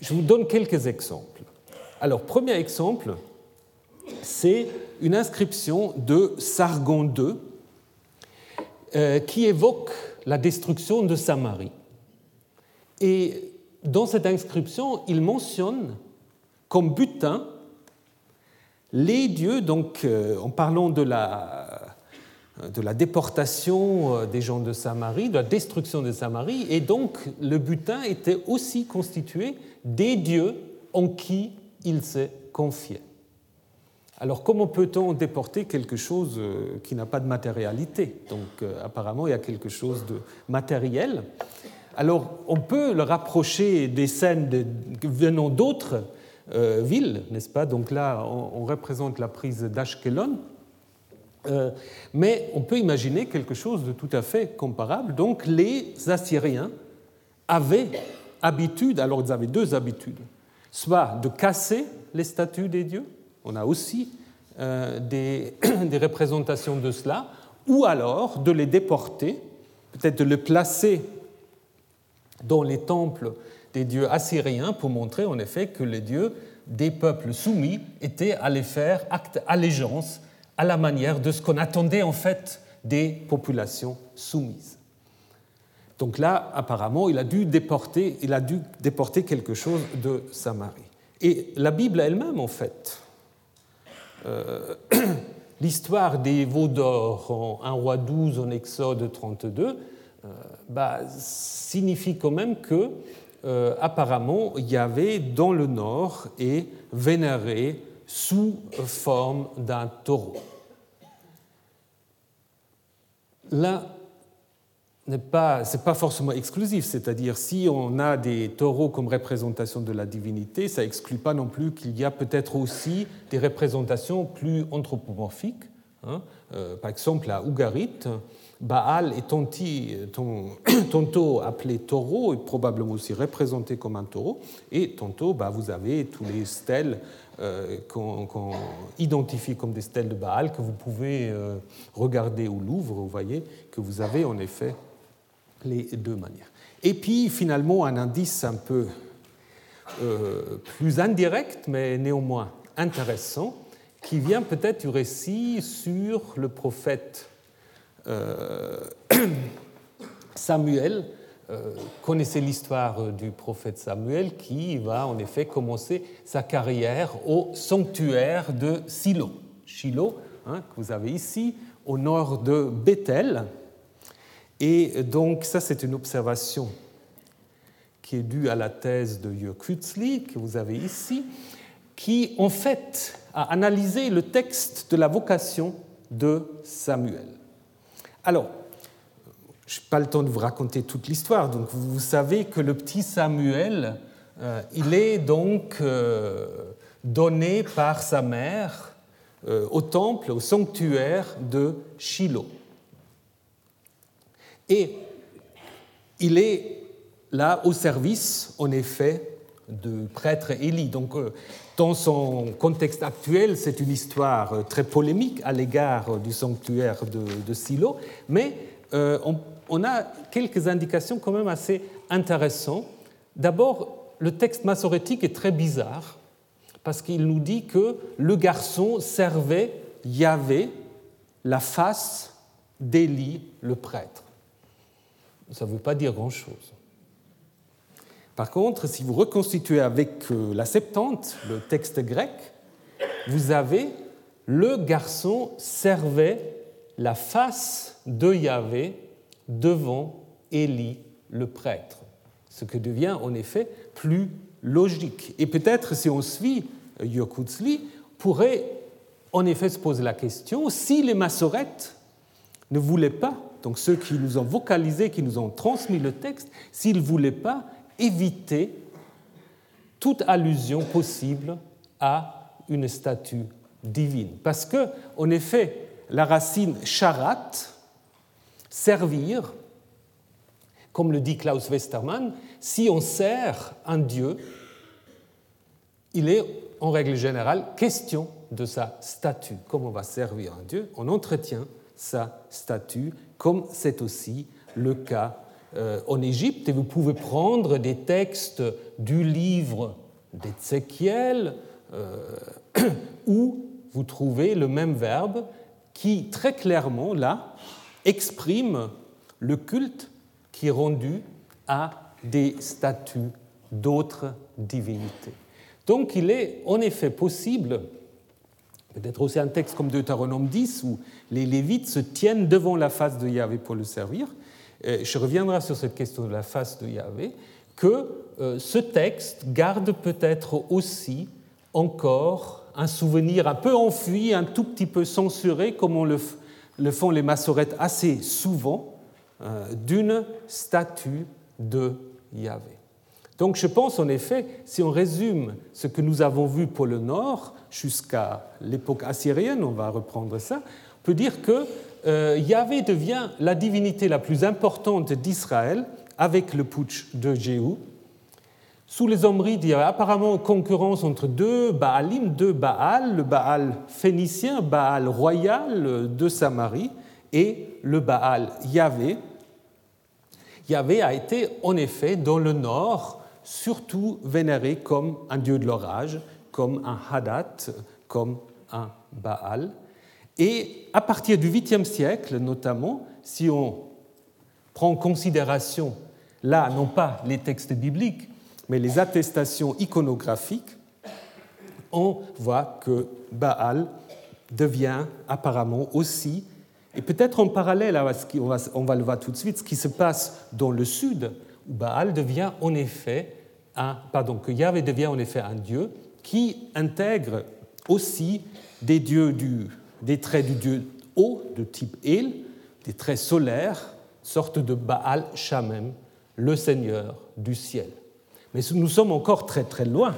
Je vous donne quelques exemples. Alors, premier exemple, c'est une inscription de Sargon II euh, qui évoque la destruction de Samarie. Et dans cette inscription, il mentionne comme butin les dieux, donc euh, en parlant de la, déportation euh, des gens de Samarie, de la destruction de Samarie, et donc le butin était aussi constitué des dieux en qui il s'est confié. Alors comment peut-on déporter quelque chose euh, qui n'a pas de matérialité? Donc apparemment il y a quelque chose de matériel. Alors on peut le rapprocher des scènes venant d'autres euh, villes, n'est-ce pas? Donc là on, représente la prise d'Ashkelon. Euh, mais on peut imaginer quelque chose de tout à fait comparable. Donc les Assyriens avaient habitude, alors ils avaient deux habitudes, soit de casser les statues des dieux, on a aussi euh, [CLEARS THROAT] des, représentations de cela, ou alors de les déporter, peut-être de les placer dans les temples des dieux assyriens pour montrer en effet que les dieux des peuples soumis étaient allés faire acte allégeance à la manière de ce qu'on attendait en fait des populations soumises. Donc là, apparemment, il a dû déporter, il a dû déporter quelque chose de Samarie. Et la Bible elle-même, en fait, [CLEARS THROAT] l'histoire des veaux d'or en 1 roi 12 en Exode 32, euh, bah, signifie quand même que euh, apparemment Yahvé dans le nord est vénéré sous forme d'un taureau. N'est pas, pas forcément exclusif, c'est-à-dire si on a des taureaux comme représentation de la divinité, ça n'exclut pas non plus qu'il y a peut-être aussi des représentations plus anthropomorphiques. Hein. Euh, par exemple, à Ougarit, Baal est tantôt [CLEARS THROAT] appelé taureau et probablement aussi représenté comme un taureau, et tantôt bah, vous avez tous les stèles euh, qu'on identifie comme des stèles de Baal que vous pouvez euh, regarder au Louvre, vous voyez que vous avez en effet les deux manières. Et puis finalement un indice un peu euh, plus indirect, mais néanmoins intéressant, qui vient peut-être du récit sur le prophète euh, [COUGHS] Samuel, euh, connaissez l'histoire du prophète Samuel qui va en effet commencer sa carrière au sanctuaire de Silo. Shiloh, hein, que vous avez ici, au nord de Bethel. Et donc ça, c'est une observation qui est due à la thèse de Jörg que vous avez ici, qui en fait a analysé le texte de la vocation de Samuel. Alors, je n'ai pas le temps de vous raconter toute l'histoire, donc vous savez que le petit Samuel, euh, il est donc euh, donné par sa mère euh, au temple, au sanctuaire de Shiloh. Et il est là au service, en effet, de prêtre Élie. Donc, dans son contexte actuel, c'est une histoire très polémique à l'égard du sanctuaire de, Silo, mais euh, on, a quelques indications quand même assez intéressantes. D'abord, le texte massorétique est très bizarre parce qu'il nous dit que le garçon servait Yahvé la face d'Élie, le prêtre. Ça ne veut pas dire grand-chose. Par contre, si vous reconstituez avec euh, la Septante, le texte grec, vous avez le garçon servait la face de Yahvé devant Élie le prêtre, ce qui devient en effet plus logique. Et peut-être si on suit Yokutsli, pourrait en effet se poser la question si les massorettes ne voulaient pas, donc ceux qui nous ont vocalisé, qui nous ont transmis le texte, s'ils ne voulaient pas éviter toute allusion possible à une statue divine. Parce que, en effet, la racine charat, servir, comme le dit Klaus Westermann, si on sert un Dieu, il est en règle générale question de sa statue. Comme on va servir un Dieu, on entretient sa statue, comme c'est aussi le cas euh, en Égypte. Et vous pouvez prendre des textes du livre d'Ézéchiel, euh, [CLEARS THROAT] où vous trouvez le même verbe qui très clairement, là, exprime le culte qui est rendu à des statues d'autres divinités. Donc il est en effet possible, peut-être aussi un texte comme Deutéronome 10, où les Lévites se tiennent devant la face de Yahvé pour le servir, je reviendrai sur cette question de la face de Yahvé, que euh, ce texte garde peut-être aussi encore un souvenir un peu enfui, un tout petit peu censuré, comme on le, font les massorettes assez souvent, euh, d'une statue de Yahvé. Donc je pense en effet, si on résume ce que nous avons vu pour le Nord jusqu'à l'époque assyrienne, on va reprendre ça, on peut dire que euh, Yahvé devient la divinité la plus importante d'Israël avec le putsch de Jéhu. Sous les Omrides, il y a apparemment concurrence entre deux Baalim, deux Baal, le Baal phénicien, Baal royal de Samarie, et le Baal Yahvé. Yahvé a été en effet dans le nord surtout vénéré comme un dieu de l'orage, comme un Hadat, comme un Baal. Et à partir du 8e siècle, notamment, si on prend en considération, là, non pas les textes bibliques, mais les attestations iconographiques, on voit que Baal devient apparemment aussi, et peut-être en parallèle à ce qui, on va le voir tout de suite, ce qui se passe dans le sud, où Baal devient en effet pardon, que Yahvé devient en effet un dieu qui intègre aussi des, dieux du, des traits du dieu haut de type El, des traits solaires, sorte de Baal Shamem, le Seigneur du ciel. Mais nous sommes encore très très loin,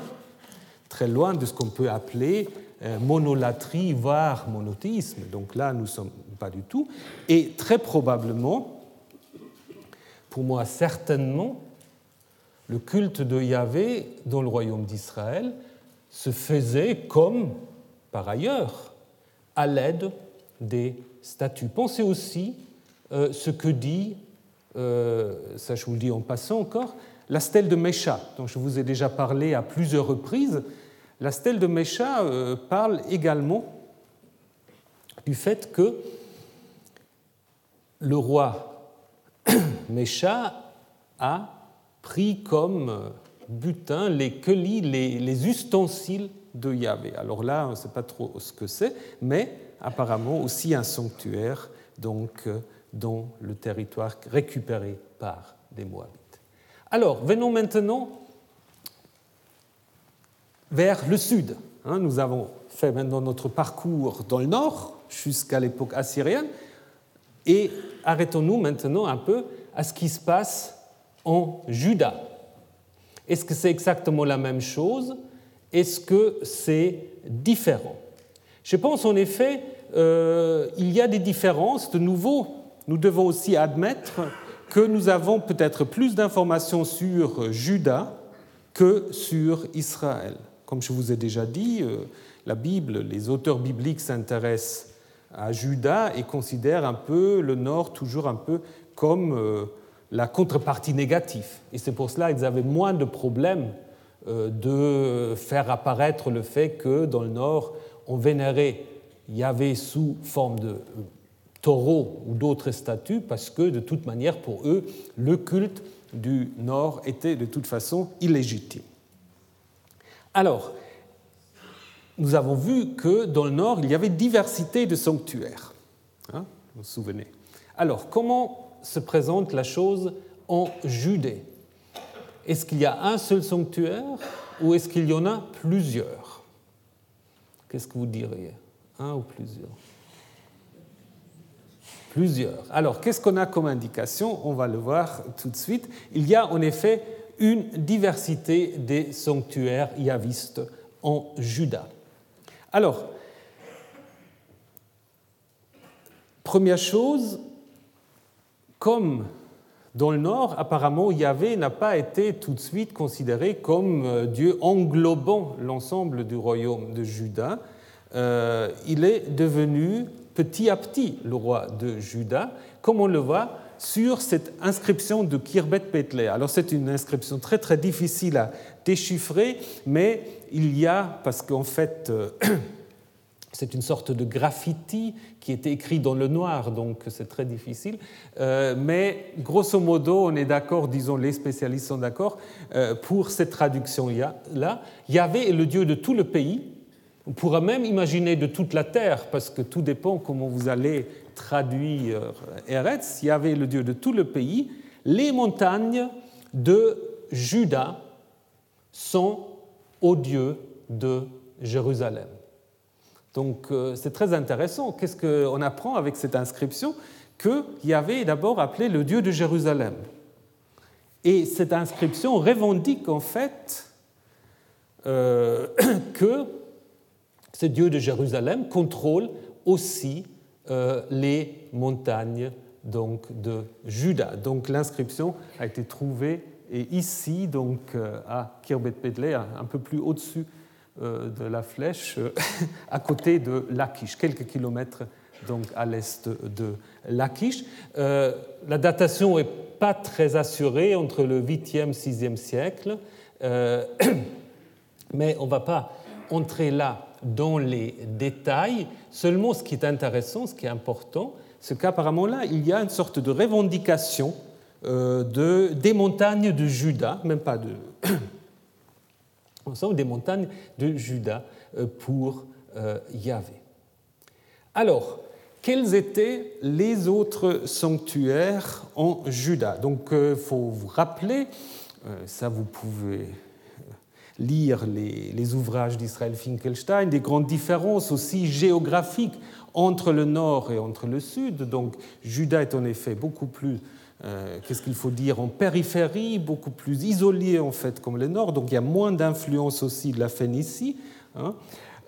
très loin de ce qu'on peut appeler euh, monolatrie, voire monothéisme. Donc là, nous ne sommes pas du tout. Et très probablement, pour moi certainement, le culte de Yahvé dans le royaume d'Israël se faisait comme, par ailleurs, à l'aide des statues. Pensez aussi euh, ce que dit, euh, ça je vous le dis en passant encore, la stèle de Mécha, dont je vous ai déjà parlé à plusieurs reprises. La stèle de Mécha euh, parle également du fait que le roi [COUGHS] Mécha a pris comme butin les kelis, les, ustensiles de Yahvé. Alors là, on ne sait pas trop ce que c'est, mais apparemment aussi un sanctuaire donc, dans le territoire récupéré par des Moabites. Alors, venons maintenant vers le sud. Hein. nous avons fait maintenant notre parcours dans le nord jusqu'à l'époque assyrienne et arrêtons-nous maintenant un peu à ce qui se passe en Juda. Est-ce que c'est exactement la même chose? Est-ce que c'est différent? Je pense en effet euh, il y a des différences. De nouveau, nous devons aussi admettre que nous avons peut-être plus d'informations sur Juda que sur Israël. Comme je vous ai déjà dit, euh, la Bible, les auteurs bibliques s'intéressent à Juda et considèrent un peu le nord toujours un peu comme euh, la contrepartie négative. Et c'est pour cela qu'ils avaient moins de problèmes euh, de faire apparaître le fait que dans le Nord, on vénérait Yahvé sous forme de euh, taureau ou d'autres statues, parce que de toute manière, pour eux, le culte du Nord était de toute façon illégitime. Alors, nous avons vu que dans le nord, il y avait diversité de sanctuaires. Hein, vous vous souvenez Alors, comment se présente la chose en Judée Est-ce qu'il y a un seul sanctuaire ou est-ce qu'il y en a plusieurs? Qu'est-ce que vous diriez? Un ou plusieurs? Plusieurs. Alors, qu'est-ce qu'on a comme indication? On va le voir tout de suite. Il y a en effet une diversité des sanctuaires yavistes en Juda. Alors, première chose, comme dans le nord, apparemment, Yahvé n'a pas été tout de suite considéré comme euh, Dieu englobant l'ensemble du royaume de Juda. Euh, il est devenu petit à petit le roi de Juda, comme on le voit sur cette inscription de Kirbet Petleh. Alors c'est une inscription très très difficile à déchiffrer, mais il y a, parce qu'en fait, euh, [CLEARS THROAT] c'est une sorte de graffiti qui est écrit dans le noir, donc c'est très difficile. Euh, mais grosso modo, on est d'accord, disons les spécialistes sont d'accord, euh, pour cette traduction-là. Yahvé est le Dieu de tout le pays. On pourra même imaginer de toute la terre, parce que tout dépend comment vous allez traduire Eretz. Yahvé est le Dieu de tout le pays. Les montagnes de Juda sont au Dieu de Jérusalem. Donc euh, c'est très intéressant. Qu'est-ce qu'on apprend avec cette inscription Que Yahvé est d'abord appelé le Dieu de Jérusalem? Et cette inscription revendique en fait euh, [CLEARS THROAT] que ce Dieu de Jérusalem contrôle aussi euh, les montagnes donc, de Juda. Donc l'inscription a été trouvée ici, donc à Kirbet Pedley, un peu plus au-dessus de la flèche euh, [LAUGHS] à côté de Lachish, quelques kilomètres donc à l'est de Lachish. Euh, la datation n'est pas très assurée entre le 8e et 6e siècle, [CLEARS THROAT] mais on ne va pas entrer là dans les détails. Seulement, ce qui est intéressant, ce qui est important, c'est qu'apparemment là, il y a une sorte de revendication de, des montagnes de Juda, même pas de [CLEARS THROAT] ensemble des montagnes de Juda euh, pour euh, Yahvé. Alors, quels étaient les autres sanctuaires en Juda? Donc, il euh, faut vous rappeler, ça vous pouvez lire les, les ouvrages d'Israël Finkelstein, des grandes différences aussi géographiques entre le nord et entre le sud. Donc, Juda est en effet beaucoup plus qu'est-ce qu'il faut dire, en périphérie, beaucoup plus isolée en fait comme le nord, donc il y a moins d'influence aussi de la Phénicie. Hein.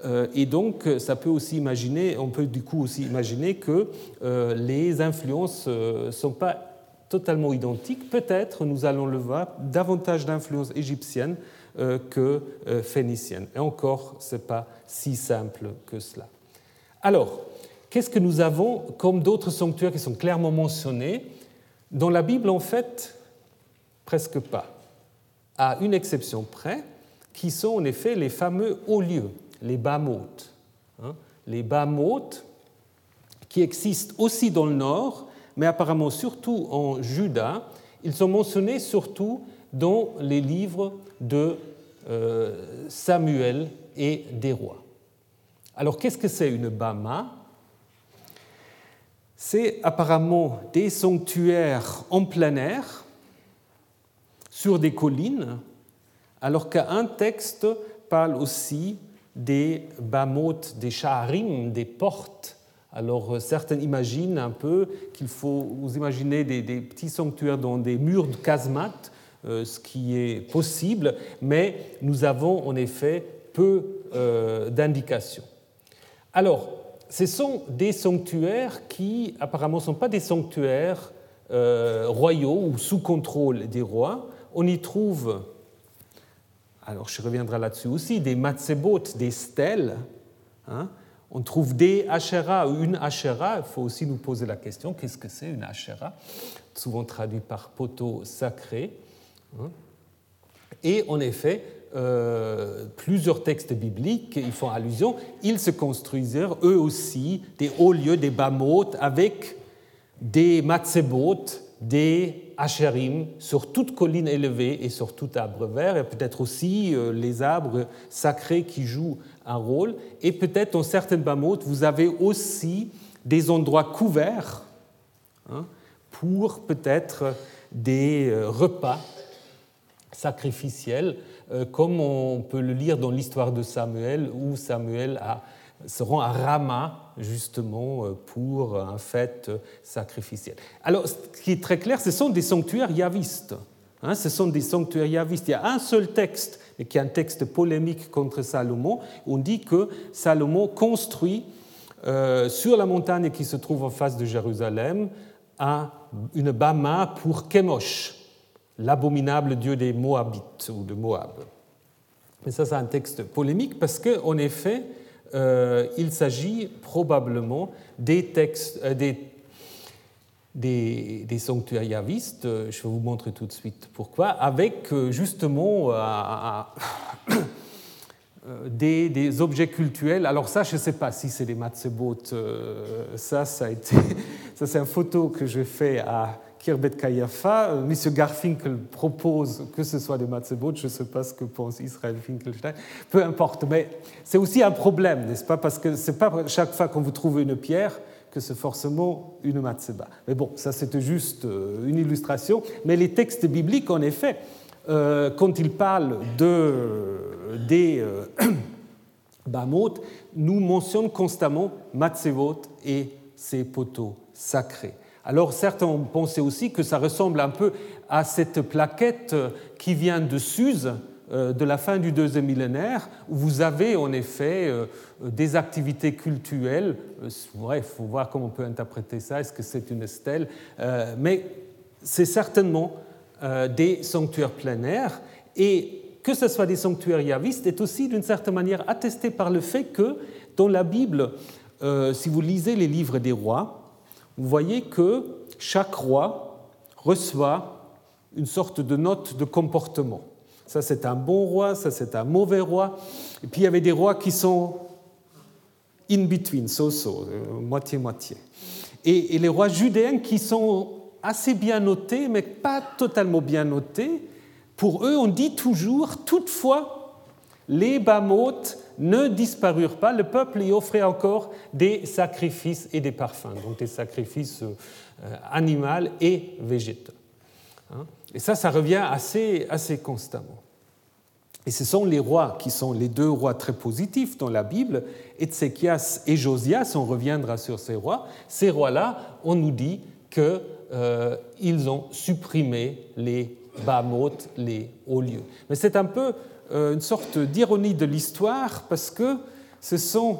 Euh, et donc, ça peut aussi imaginer, on peut du coup aussi imaginer que euh, les influences ne sont pas totalement identiques. Peut-être, nous allons le voir, davantage d'influence égyptienne que phénicienne. Et encore, ce n'est pas si simple que cela. Alors, qu'est-ce que nous avons comme d'autres sanctuaires qui sont clairement mentionnés? Dans la Bible, en fait, presque pas, à une exception près, qui sont en effet les fameux hauts lieux, les bamotes. Hein. les bamotes qui existent aussi dans le nord, mais apparemment surtout en Juda. Ils sont mentionnés surtout dans les livres de euh, Samuel et des rois. Alors qu'est-ce que c'est une bama? C'est apparemment des sanctuaires en plein air, sur des collines, alors qu'un texte parle aussi des bamotes, des shaharim, des portes. Alors certains imaginent un peu qu'il faut vous imaginer des, petits sanctuaires dans des murs de casemates, euh, ce qui est possible, mais nous avons en effet peu euh, d'indications. Alors, ce sont des sanctuaires qui apparemment ne sont pas des sanctuaires euh, royaux ou sous contrôle des rois. On y trouve, alors je reviendrai là-dessus aussi, des matzebot, des stèles. Hein. On trouve des Asherah ou une Asherah. Il faut aussi nous poser la question qu'est-ce que c'est une Asherah Souvent traduit par poteau sacré. Hein. Et en effet, euh, plusieurs textes bibliques y font allusion, ils se construisirent eux aussi des hauts lieux, des bamotes, avec des matzebot, des hacherim sur toute colline élevée et sur tout arbre vert, et peut-être aussi euh, les arbres sacrés qui jouent un rôle. Et peut-être dans certaines bamotes, vous avez aussi des endroits couverts hein, pour peut-être des euh, repas sacrificiels, comme on peut le lire dans l'histoire de Samuel, où Samuel se rend à Rama justement euh, pour un fête sacrificiel. Alors, ce qui est très clair, ce sont des sanctuaires yavistes. Hein, ce sont des sanctuaires yavistes. Il y a un seul texte, qui est un texte polémique contre Salomon. On dit que Salomon construit euh, sur la montagne qui se trouve en face de Jérusalem une bama pour Chemosh, l'abominable dieu des Moabites ou de Moab. Mais ça, c'est un texte polémique parce qu'en effet, euh, il s'agit probablement des, textes, euh, des, des, sanctuaires yavistes, je vais vous montrer tout de suite pourquoi, avec euh, justement [COUGHS] des, objets cultuels. Alors ça, je ne sais pas si c'est des matzebot. ça, ça a été, [LAUGHS] ça c'est une photo que je fais à Kirbet Kayafa. Euh, Monsieur Garfinkel propose que ce soit des matzebot. Je ne sais pas ce que pense Israël Finkelstein. Peu importe, mais c'est aussi un problème, n'est-ce pas? Parce que ce n'est pas chaque fois qu'on vous trouve une pierre que c'est forcément une matzeba. Mais bon, ça c'était juste euh, une illustration. Mais les textes bibliques, en effet, euh, quand ils parlent de, des [CLEARS THROAT] Bamot, nous mentionnent constamment matzevot et ses poteaux sacrés. Alors certains ont pensé aussi que ça ressemble un peu à cette plaquette qui vient de Suse, euh, de la fin du deuxième millénaire, où vous avez en effet euh, des activités cultuelles. Bref, il faut voir comment on peut interpréter ça. Est-ce que c'est une stèle? Euh, Mais c'est certainement des sanctuaires plein air. Et que ce soit des sanctuaires yavistes est aussi d'une certaine manière attesté par le fait que dans la Bible, si vous lisez les livres des rois, vous voyez que chaque roi reçoit une sorte de note de comportement. Ça, c'est un bon roi, ça, c'est un mauvais roi. Et puis, il y avait des rois qui sont in between, so-so, euh, moitié-moitié. Et, les rois judéens qui sont assez bien notés, mais pas totalement bien notés, pour eux, on dit toujours, toutefois, les Bamotes ne disparurent pas, le peuple y offrait encore des sacrifices et des parfums, donc des sacrifices euh, animaux et végétaux. Hein. Et ça, ça revient assez, assez constamment. Et ce sont les rois qui sont les deux rois très positifs dans la Bible, Ézéchias et Josias, on reviendra sur ces rois. Ces rois-là, on nous dit qu'ils euh, ont supprimé les Bamoth, les hauts lieux. Mais c'est un peu une sorte d'ironie de l'histoire parce que ce sont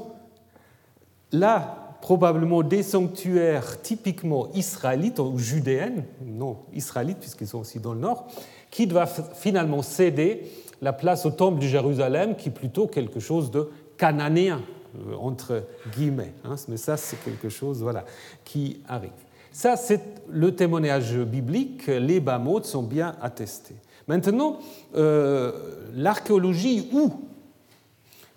là probablement des sanctuaires typiquement israélites ou judéennes, non israélites puisqu'ils sont aussi dans le nord, qui doivent finalement céder la place au temple de Jérusalem qui est plutôt quelque chose de cananéen euh, entre guillemets. Hein. mais ça, c'est quelque chose voilà, qui arrive. Ça, c'est le témoignage biblique. Les Bamotes sont bien attestés. Maintenant, euh, l'archéologie ou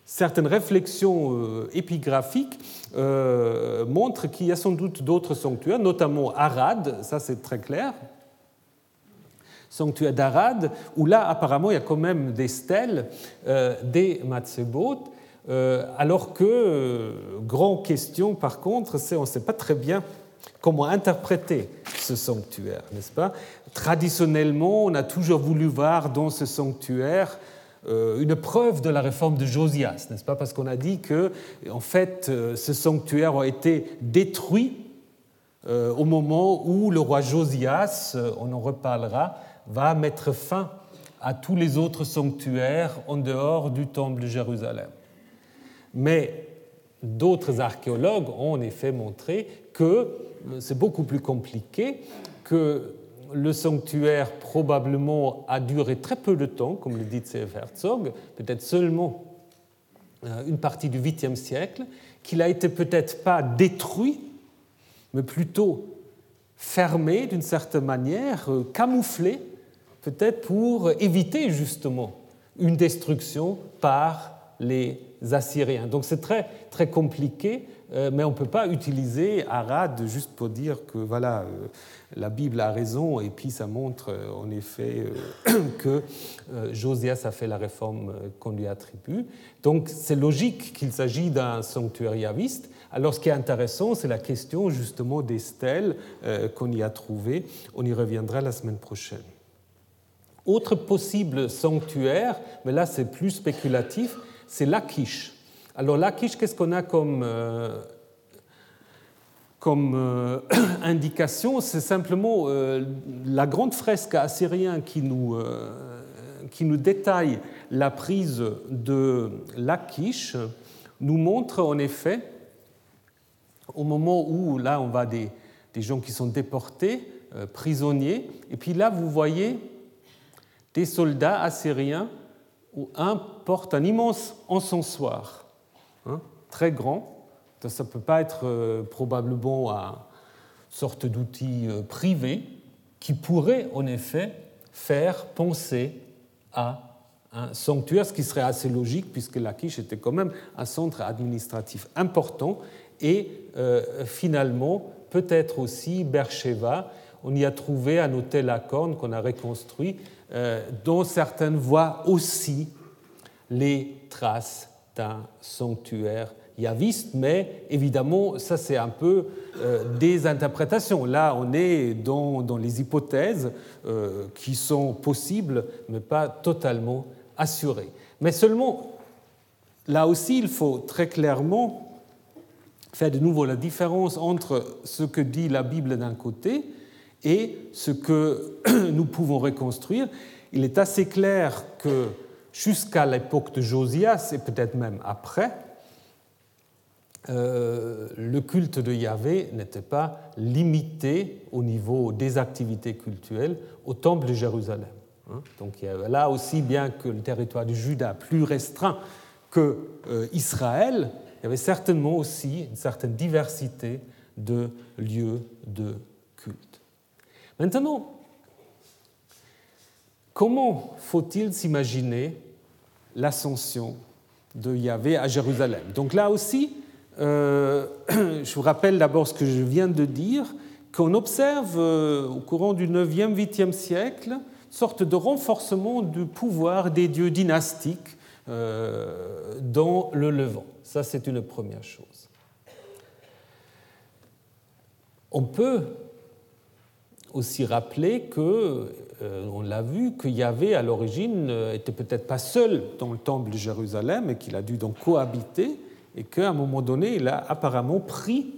certaines réflexions euh, épigraphiques euh, montrent qu'il y a sans doute d'autres sanctuaires, notamment Arad, ça c'est très clair, sanctuaire d'Arad, où là apparemment il y a quand même des stèles des Matsebot, alors que, grande question par contre, c'est on ne sait pas très bien comment interpréter ce sanctuaire, n'est-ce pas? Traditionnellement, on a toujours voulu voir dans ce sanctuaire euh, une preuve de la réforme de Josias, n'est-ce pas? Parce qu'on a dit que, en fait, euh, ce sanctuaire a été détruit euh, au moment où le roi Josias, on en reparlera, va mettre fin à tous les autres sanctuaires en dehors du temple de Jérusalem. Mais d'autres archéologues ont en effet montré que c'est beaucoup plus compliqué, que le sanctuaire probablement a duré très peu de temps, comme le dit C.F. Herzog, peut-être seulement euh, une partie du 8e siècle, qu'il a été peut-être pas détruit, mais plutôt fermé d'une certaine manière, euh, camouflé, peut-être pour éviter justement une destruction par les Assyriens. Donc c'est très, très compliqué, euh, mais on ne peut pas utiliser Arad juste pour dire que voilà, euh, la Bible a raison, et puis ça montre euh, en effet [COUGHS] que Josias a fait la réforme qu'on lui attribue. Donc c'est logique qu'il s'agit d'un sanctuaire yaviste. Alors ce qui est intéressant, c'est la question justement des stèles qu'on y a trouvées. On y reviendra la semaine prochaine. Autre possible sanctuaire, mais là c'est plus spéculatif, c'est Lachish. Alors Lachish, qu'est-ce qu'on a comme, euh, comme euh, [CLEARS THROAT] indication? C'est simplement euh, la grande fresque assyrien qui nous, qui nous détaille la prise de Lachish nous montre en effet, au moment où là on va des, des gens qui sont déportés, prisonniers, et puis là vous voyez des soldats assyriens où un porte un immense encensoir, hein, très grand. Ça ne peut pas être euh, probablement une sorte d'outil euh, privé qui pourrait en effet faire penser à un sanctuaire, ce qui serait assez logique puisque Lachish était quand même un centre administratif important et euh, finalement peut-être aussi Beersheba. On y a trouvé un hôtel à cornes qu'on a reconstruit dont certaines voient aussi les traces d'un sanctuaire yaviste, mais évidemment, ça c'est un peu euh, des interprétations. Là, on est dans, dans les hypothèses euh, qui sont possibles, mais pas totalement assurées. Mais seulement, là aussi, il faut très clairement faire de nouveau la différence entre ce que dit la Bible d'un côté et ce que [CLEARS THROAT] nous pouvons reconstruire, il est assez clair que jusqu'à l'époque de Josias, et peut-être même après, euh, le culte de Yahvé n'était pas limité au niveau des activités cultuelles au temple de Jérusalem. Hein. Donc là aussi bien que le territoire du Juda plus restreint que euh, Israël, il y avait certainement aussi une certaine diversité de lieux de Maintenant, comment faut-il s'imaginer l'ascension de Yahvé à Jérusalem? Donc là aussi, euh, [CLEARS THROAT] je vous rappelle d'abord ce que je viens de dire, qu'on observe euh, au courant du 9e, 8e siècle sorte de renforcement du pouvoir des dieux dynastiques euh, dans le Levant. Ça, c'est une première chose. On peut aussi rappeler que, euh, on l'a vu, que Yahvé à l'origine était peut-être pas seul dans le temple de Jérusalem et qu'il a dû donc cohabiter et qu'à un moment donné, il a apparemment pris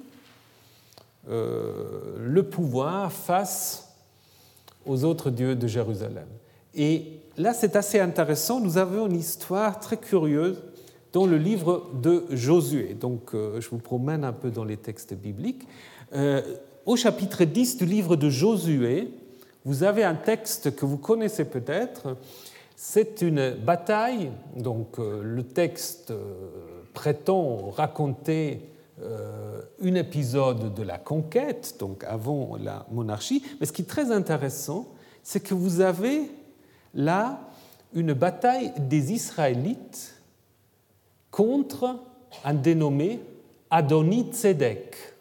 euh, le pouvoir face aux autres dieux de Jérusalem. Et là, c'est assez intéressant. Nous avons une histoire très curieuse dans le livre de Josué. Donc, euh, je vous promène un peu dans les textes bibliques au chapitre 10 du livre de Josué, vous avez un texte que vous connaissez peut-être. C'est une bataille, donc euh, le texte euh, prétend raconter euh, un épisode de la conquête, donc avant la monarchie. Mais ce qui est très intéressant, c'est que vous avez là une bataille des Israélites contre un dénommé Adonit-Tzedek.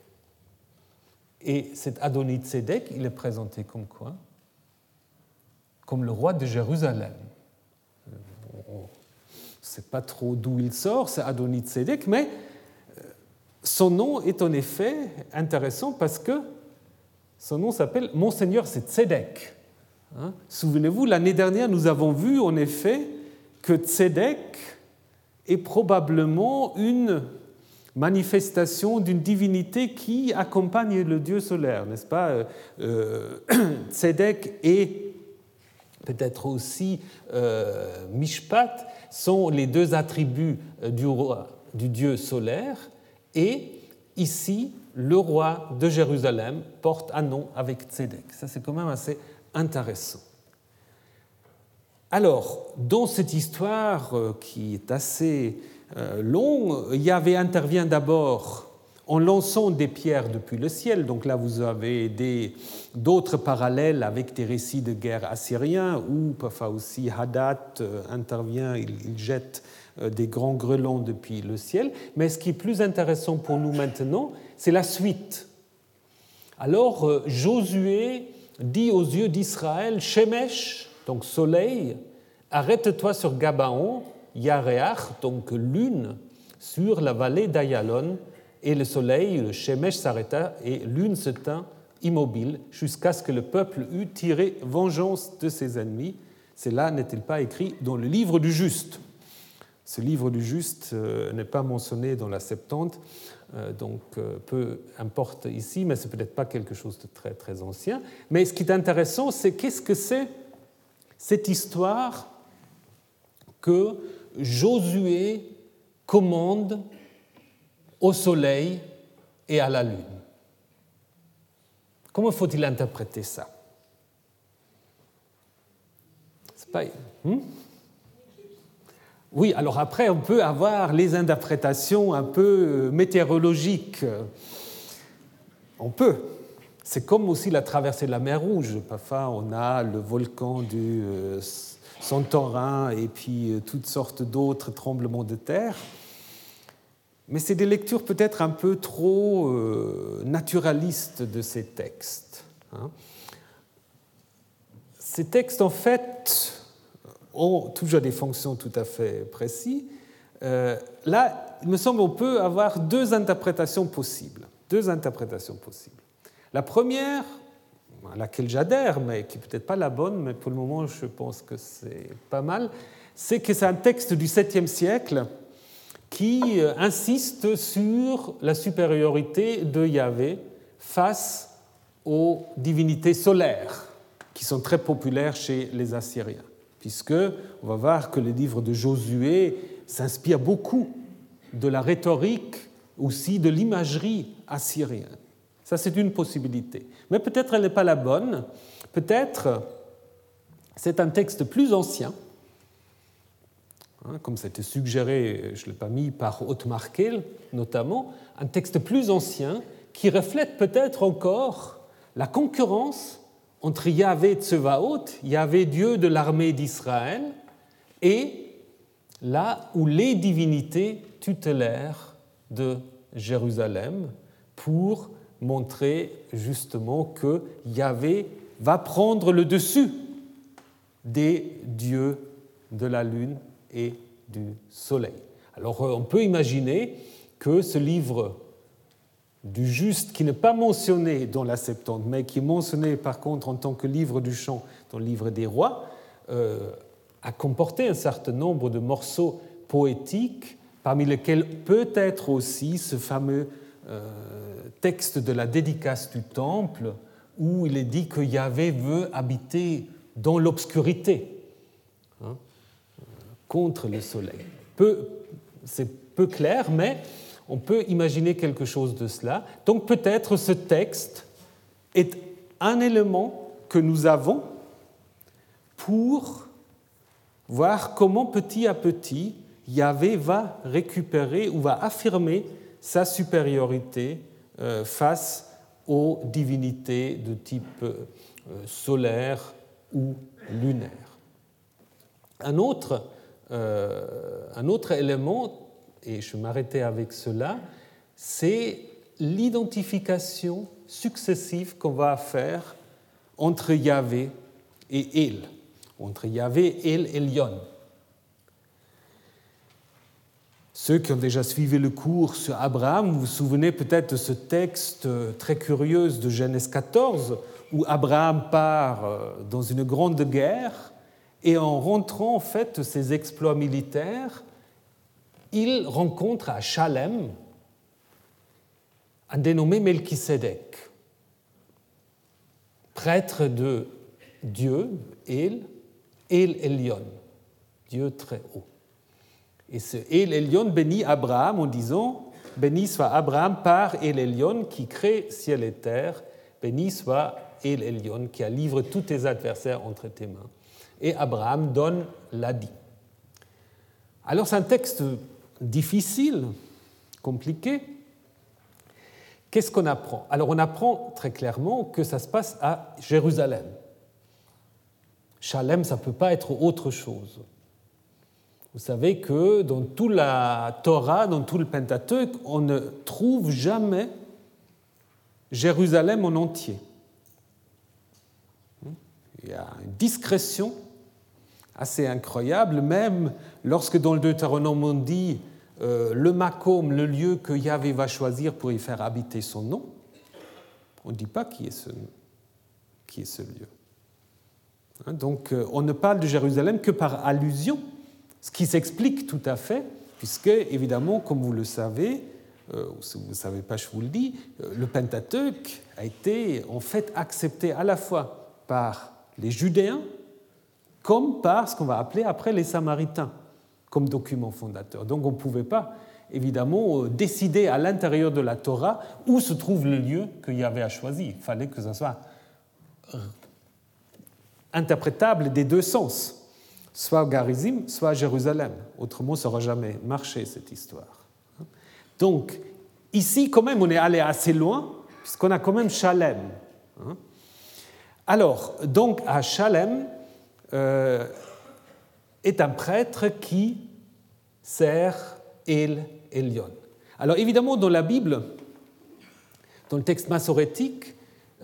Et cet Adonit Tzedek, il est présenté comme quoi? Comme le roi de Jérusalem. On ne sait pas trop d'où il sort, c'est Adonit Tzedek, mais euh, son nom est en effet intéressant parce que son nom s'appelle Monseigneur, c'est Tzedek. Hein? Souvenez-vous, l'année dernière, nous avons vu en effet que Tzedek est probablement une manifestation d'une divinité qui accompagne le dieu solaire, n'est-ce pas euh, euh, [CLEARS THROAT] Tzedek et peut-être aussi euh, Mishpat sont les deux attributs du, roi, du dieu solaire, et ici, le roi de Jérusalem porte un nom avec Tzedek. Ça, c'est quand même assez intéressant. Alors, dans cette histoire qui est assez euh, long, Yahvé intervient d'abord en lançant des pierres depuis le ciel. Donc là, vous avez d'autres parallèles avec des récits de guerre assyriens où parfois aussi Hadad euh, intervient, il, jette euh, des grands grelons depuis le ciel. Mais ce qui est plus intéressant pour nous maintenant, c'est la suite. Alors euh, Josué dit aux yeux d'Israël, Shemesh, donc soleil, arrête-toi sur Gabaon, Yareach, donc lune, sur la vallée d'Ayalon, et le soleil, le Shemesh s'arrêta, et lune se tint immobile jusqu'à ce que le peuple eût tiré vengeance de ses ennemis. Cela n'est-il pas écrit dans le livre du juste? Ce livre du juste euh, n'est pas mentionné dans la Septante, euh, donc euh, peu importe ici, mais c'est peut-être pas quelque chose de très très ancien. Mais ce qui est intéressant, c'est qu'est-ce que c'est cette histoire que Josué commande au soleil et à la lune. Comment faut-il interpréter ça? Hmm? oui, alors après, on peut avoir les interprétations un peu météorologiques. On peut. C'est comme aussi la traversée de la mer Rouge. Parfois, on a le volcan du euh, Santorin et puis euh, toutes sortes d'autres tremblements de terre. Mais c'est des lectures peut-être un peu trop euh, naturalistes de ces textes. Hein. Ces textes, en fait, ont toujours des fonctions tout à fait précises. Euh, là, il me semble qu'on peut avoir deux interprétations possibles. Deux interprétations possibles. La première, à laquelle j'adhère, mais qui peut-être pas la bonne, mais pour le moment je pense que c'est pas mal, c'est que c'est un texte du 7e siècle qui euh, insiste sur la supériorité de Yahvé face aux divinités solaires qui sont très populaires chez les Assyriens, puisque on va voir que le livre de Josué s'inspire beaucoup de la rhétorique, aussi de l'imagerie assyrienne. Ça, c'est une possibilité. Mais peut-être elle n'est pas la bonne. Peut-être c'est un texte plus ancien, Hein, comme c'était suggéré, je ne l'ai pas mis, par Otmar Kell notamment, un texte plus ancien qui reflète peut-être encore la concurrence entre Yahvé Tsevaot, Yahvé Dieu de l'armée d'Israël, et là où les divinités tutélaires de Jérusalem pour montrer justement que Yahvé va prendre le dessus des dieux de la lune et du soleil. Alors euh, on peut imaginer que ce livre du juste, qui n'est pas mentionné dans la Septante, mais qui est mentionné par contre en tant que livre du chant dans le livre des rois, euh, a comporté un certain nombre de morceaux poétiques, parmi lesquels peut-être aussi ce fameux texte de la dédicace du temple, où il est dit que Yahvé veut habiter dans l'obscurité contre le soleil. C'est peu clair, mais on peut imaginer quelque chose de cela. Donc peut-être ce texte est un élément que nous avons pour voir comment petit à petit Yahvé va récupérer ou va affirmer sa supériorité euh, face aux divinités de type euh, solaire ou lunaire. Un autre euh, élément, et je m'arrêtais avec cela, c'est l'identification successive qu'on va faire entre Yahvé et El, entre Yahvé, El et Lyon. Ceux qui ont déjà suivi le cours sur Abraham, vous vous souvenez peut-être de ce texte très curieux de Genèse 14, où Abraham part euh, dans une grande guerre et en rentrant en fait ses exploits militaires, il rencontre à Chalem un dénommé Melchisedec, prêtre de Dieu, El, El Elion, Dieu très haut. Et ce Elion bénit Abraham en disant Béni soit Abraham par El qui crée ciel et terre, béni soit El qui a livré tous tes adversaires entre tes mains et Abraham donne l'Adi. Alors c'est un texte difficile, compliqué. Qu'est-ce qu'on apprend? Alors on apprend très clairement que ça se passe à Jérusalem. Chalem, ça ne peut pas être autre chose. Vous savez que dans toute la Torah, dans tout le Pentateuque, on ne trouve jamais Jérusalem en entier. Il y a une discrétion assez incroyable, même lorsque dans le Deutéronome on dit euh, le Macom, le lieu que Yahvé va choisir pour y faire habiter son nom, on ne dit pas qui est ce, qui est ce lieu. Hein, donc euh, on ne parle de Jérusalem que par allusion, ce qui s'explique tout à fait, puisque évidemment, comme vous le savez, euh, si vous ne savez pas, je vous le dis, le Pentateuque a été en fait accepté à la fois par les Judéens comme par ce qu'on va appeler après les Samaritains comme document fondateur. Donc on ne pouvait pas, évidemment, euh, décider à l'intérieur de la Torah où se trouve le lieu qu'il y avait à choisir. Il fallait que ça soit euh, interprétable des deux sens, soit Garizim, soit Jérusalem. Autrement, ça n'aura jamais marché, cette histoire. Donc, ici, quand même, on est allé assez loin, puisqu'on a quand même Chalem. Hein. Alors, donc, à Chalem, euh, est un prêtre qui sert El Elion. Alors évidemment, dans la Bible, dans le texte massorétique,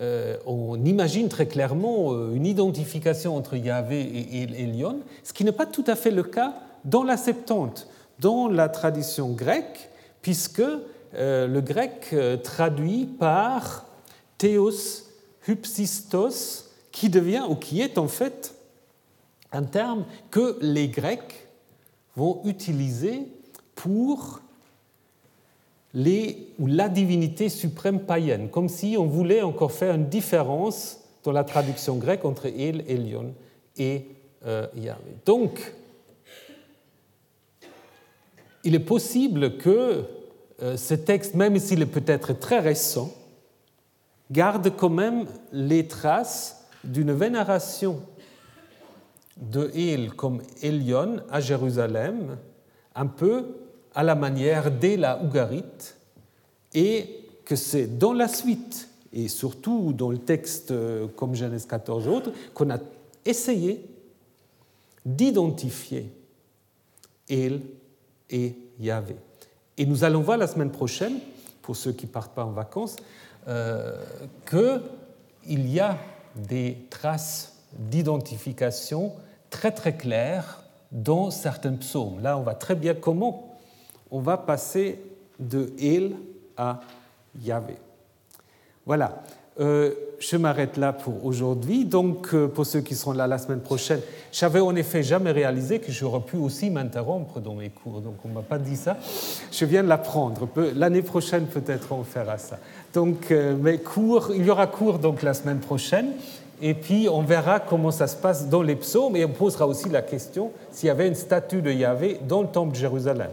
euh, on imagine très clairement euh, une identification entre Yahvé et Elion, ce qui n'est pas tout à fait le cas dans la Septante, dans la tradition grecque, puisque euh, le grec traduit par Theos Hypsistos, qui devient ou qui est en fait un terme que les Grecs vont utiliser pour les, ou la divinité suprême païenne, comme si on voulait encore faire une différence dans la traduction grecque entre El, Elion et euh, Yahvé. Donc, il est possible que euh, ce texte, même s'il est peut-être très récent, garde quand même les traces d'une vénération de Il comme Elion à Jérusalem, un peu à la manière la Ougarite, et que c'est dans la suite, et surtout dans le texte euh, comme Genèse 14 autres, qu'on a essayé d'identifier Il et Yahvé. Et nous allons voir la semaine prochaine, pour ceux qui ne partent pas en vacances, euh, qu'il y a des traces d'identification très très claires dans certains psaumes. Là, on voit très bien comment on va passer de El à Yahvé. Voilà. Euh, je m'arrête là pour aujourd'hui. Donc, euh, pour ceux qui seront là la semaine prochaine, j'avais en effet jamais réalisé que j'aurais pu aussi m'interrompre dans mes cours. Donc, on ne m'a pas dit ça. Je viens de l'apprendre. L'année prochaine, peut-être, on fera ça. Donc, euh, mes cours, il y aura cours donc la semaine prochaine. Et puis on verra comment ça se passe dans les psaumes et on posera aussi la question s'il y avait une statue de Yahvé dans le temple de Jérusalem.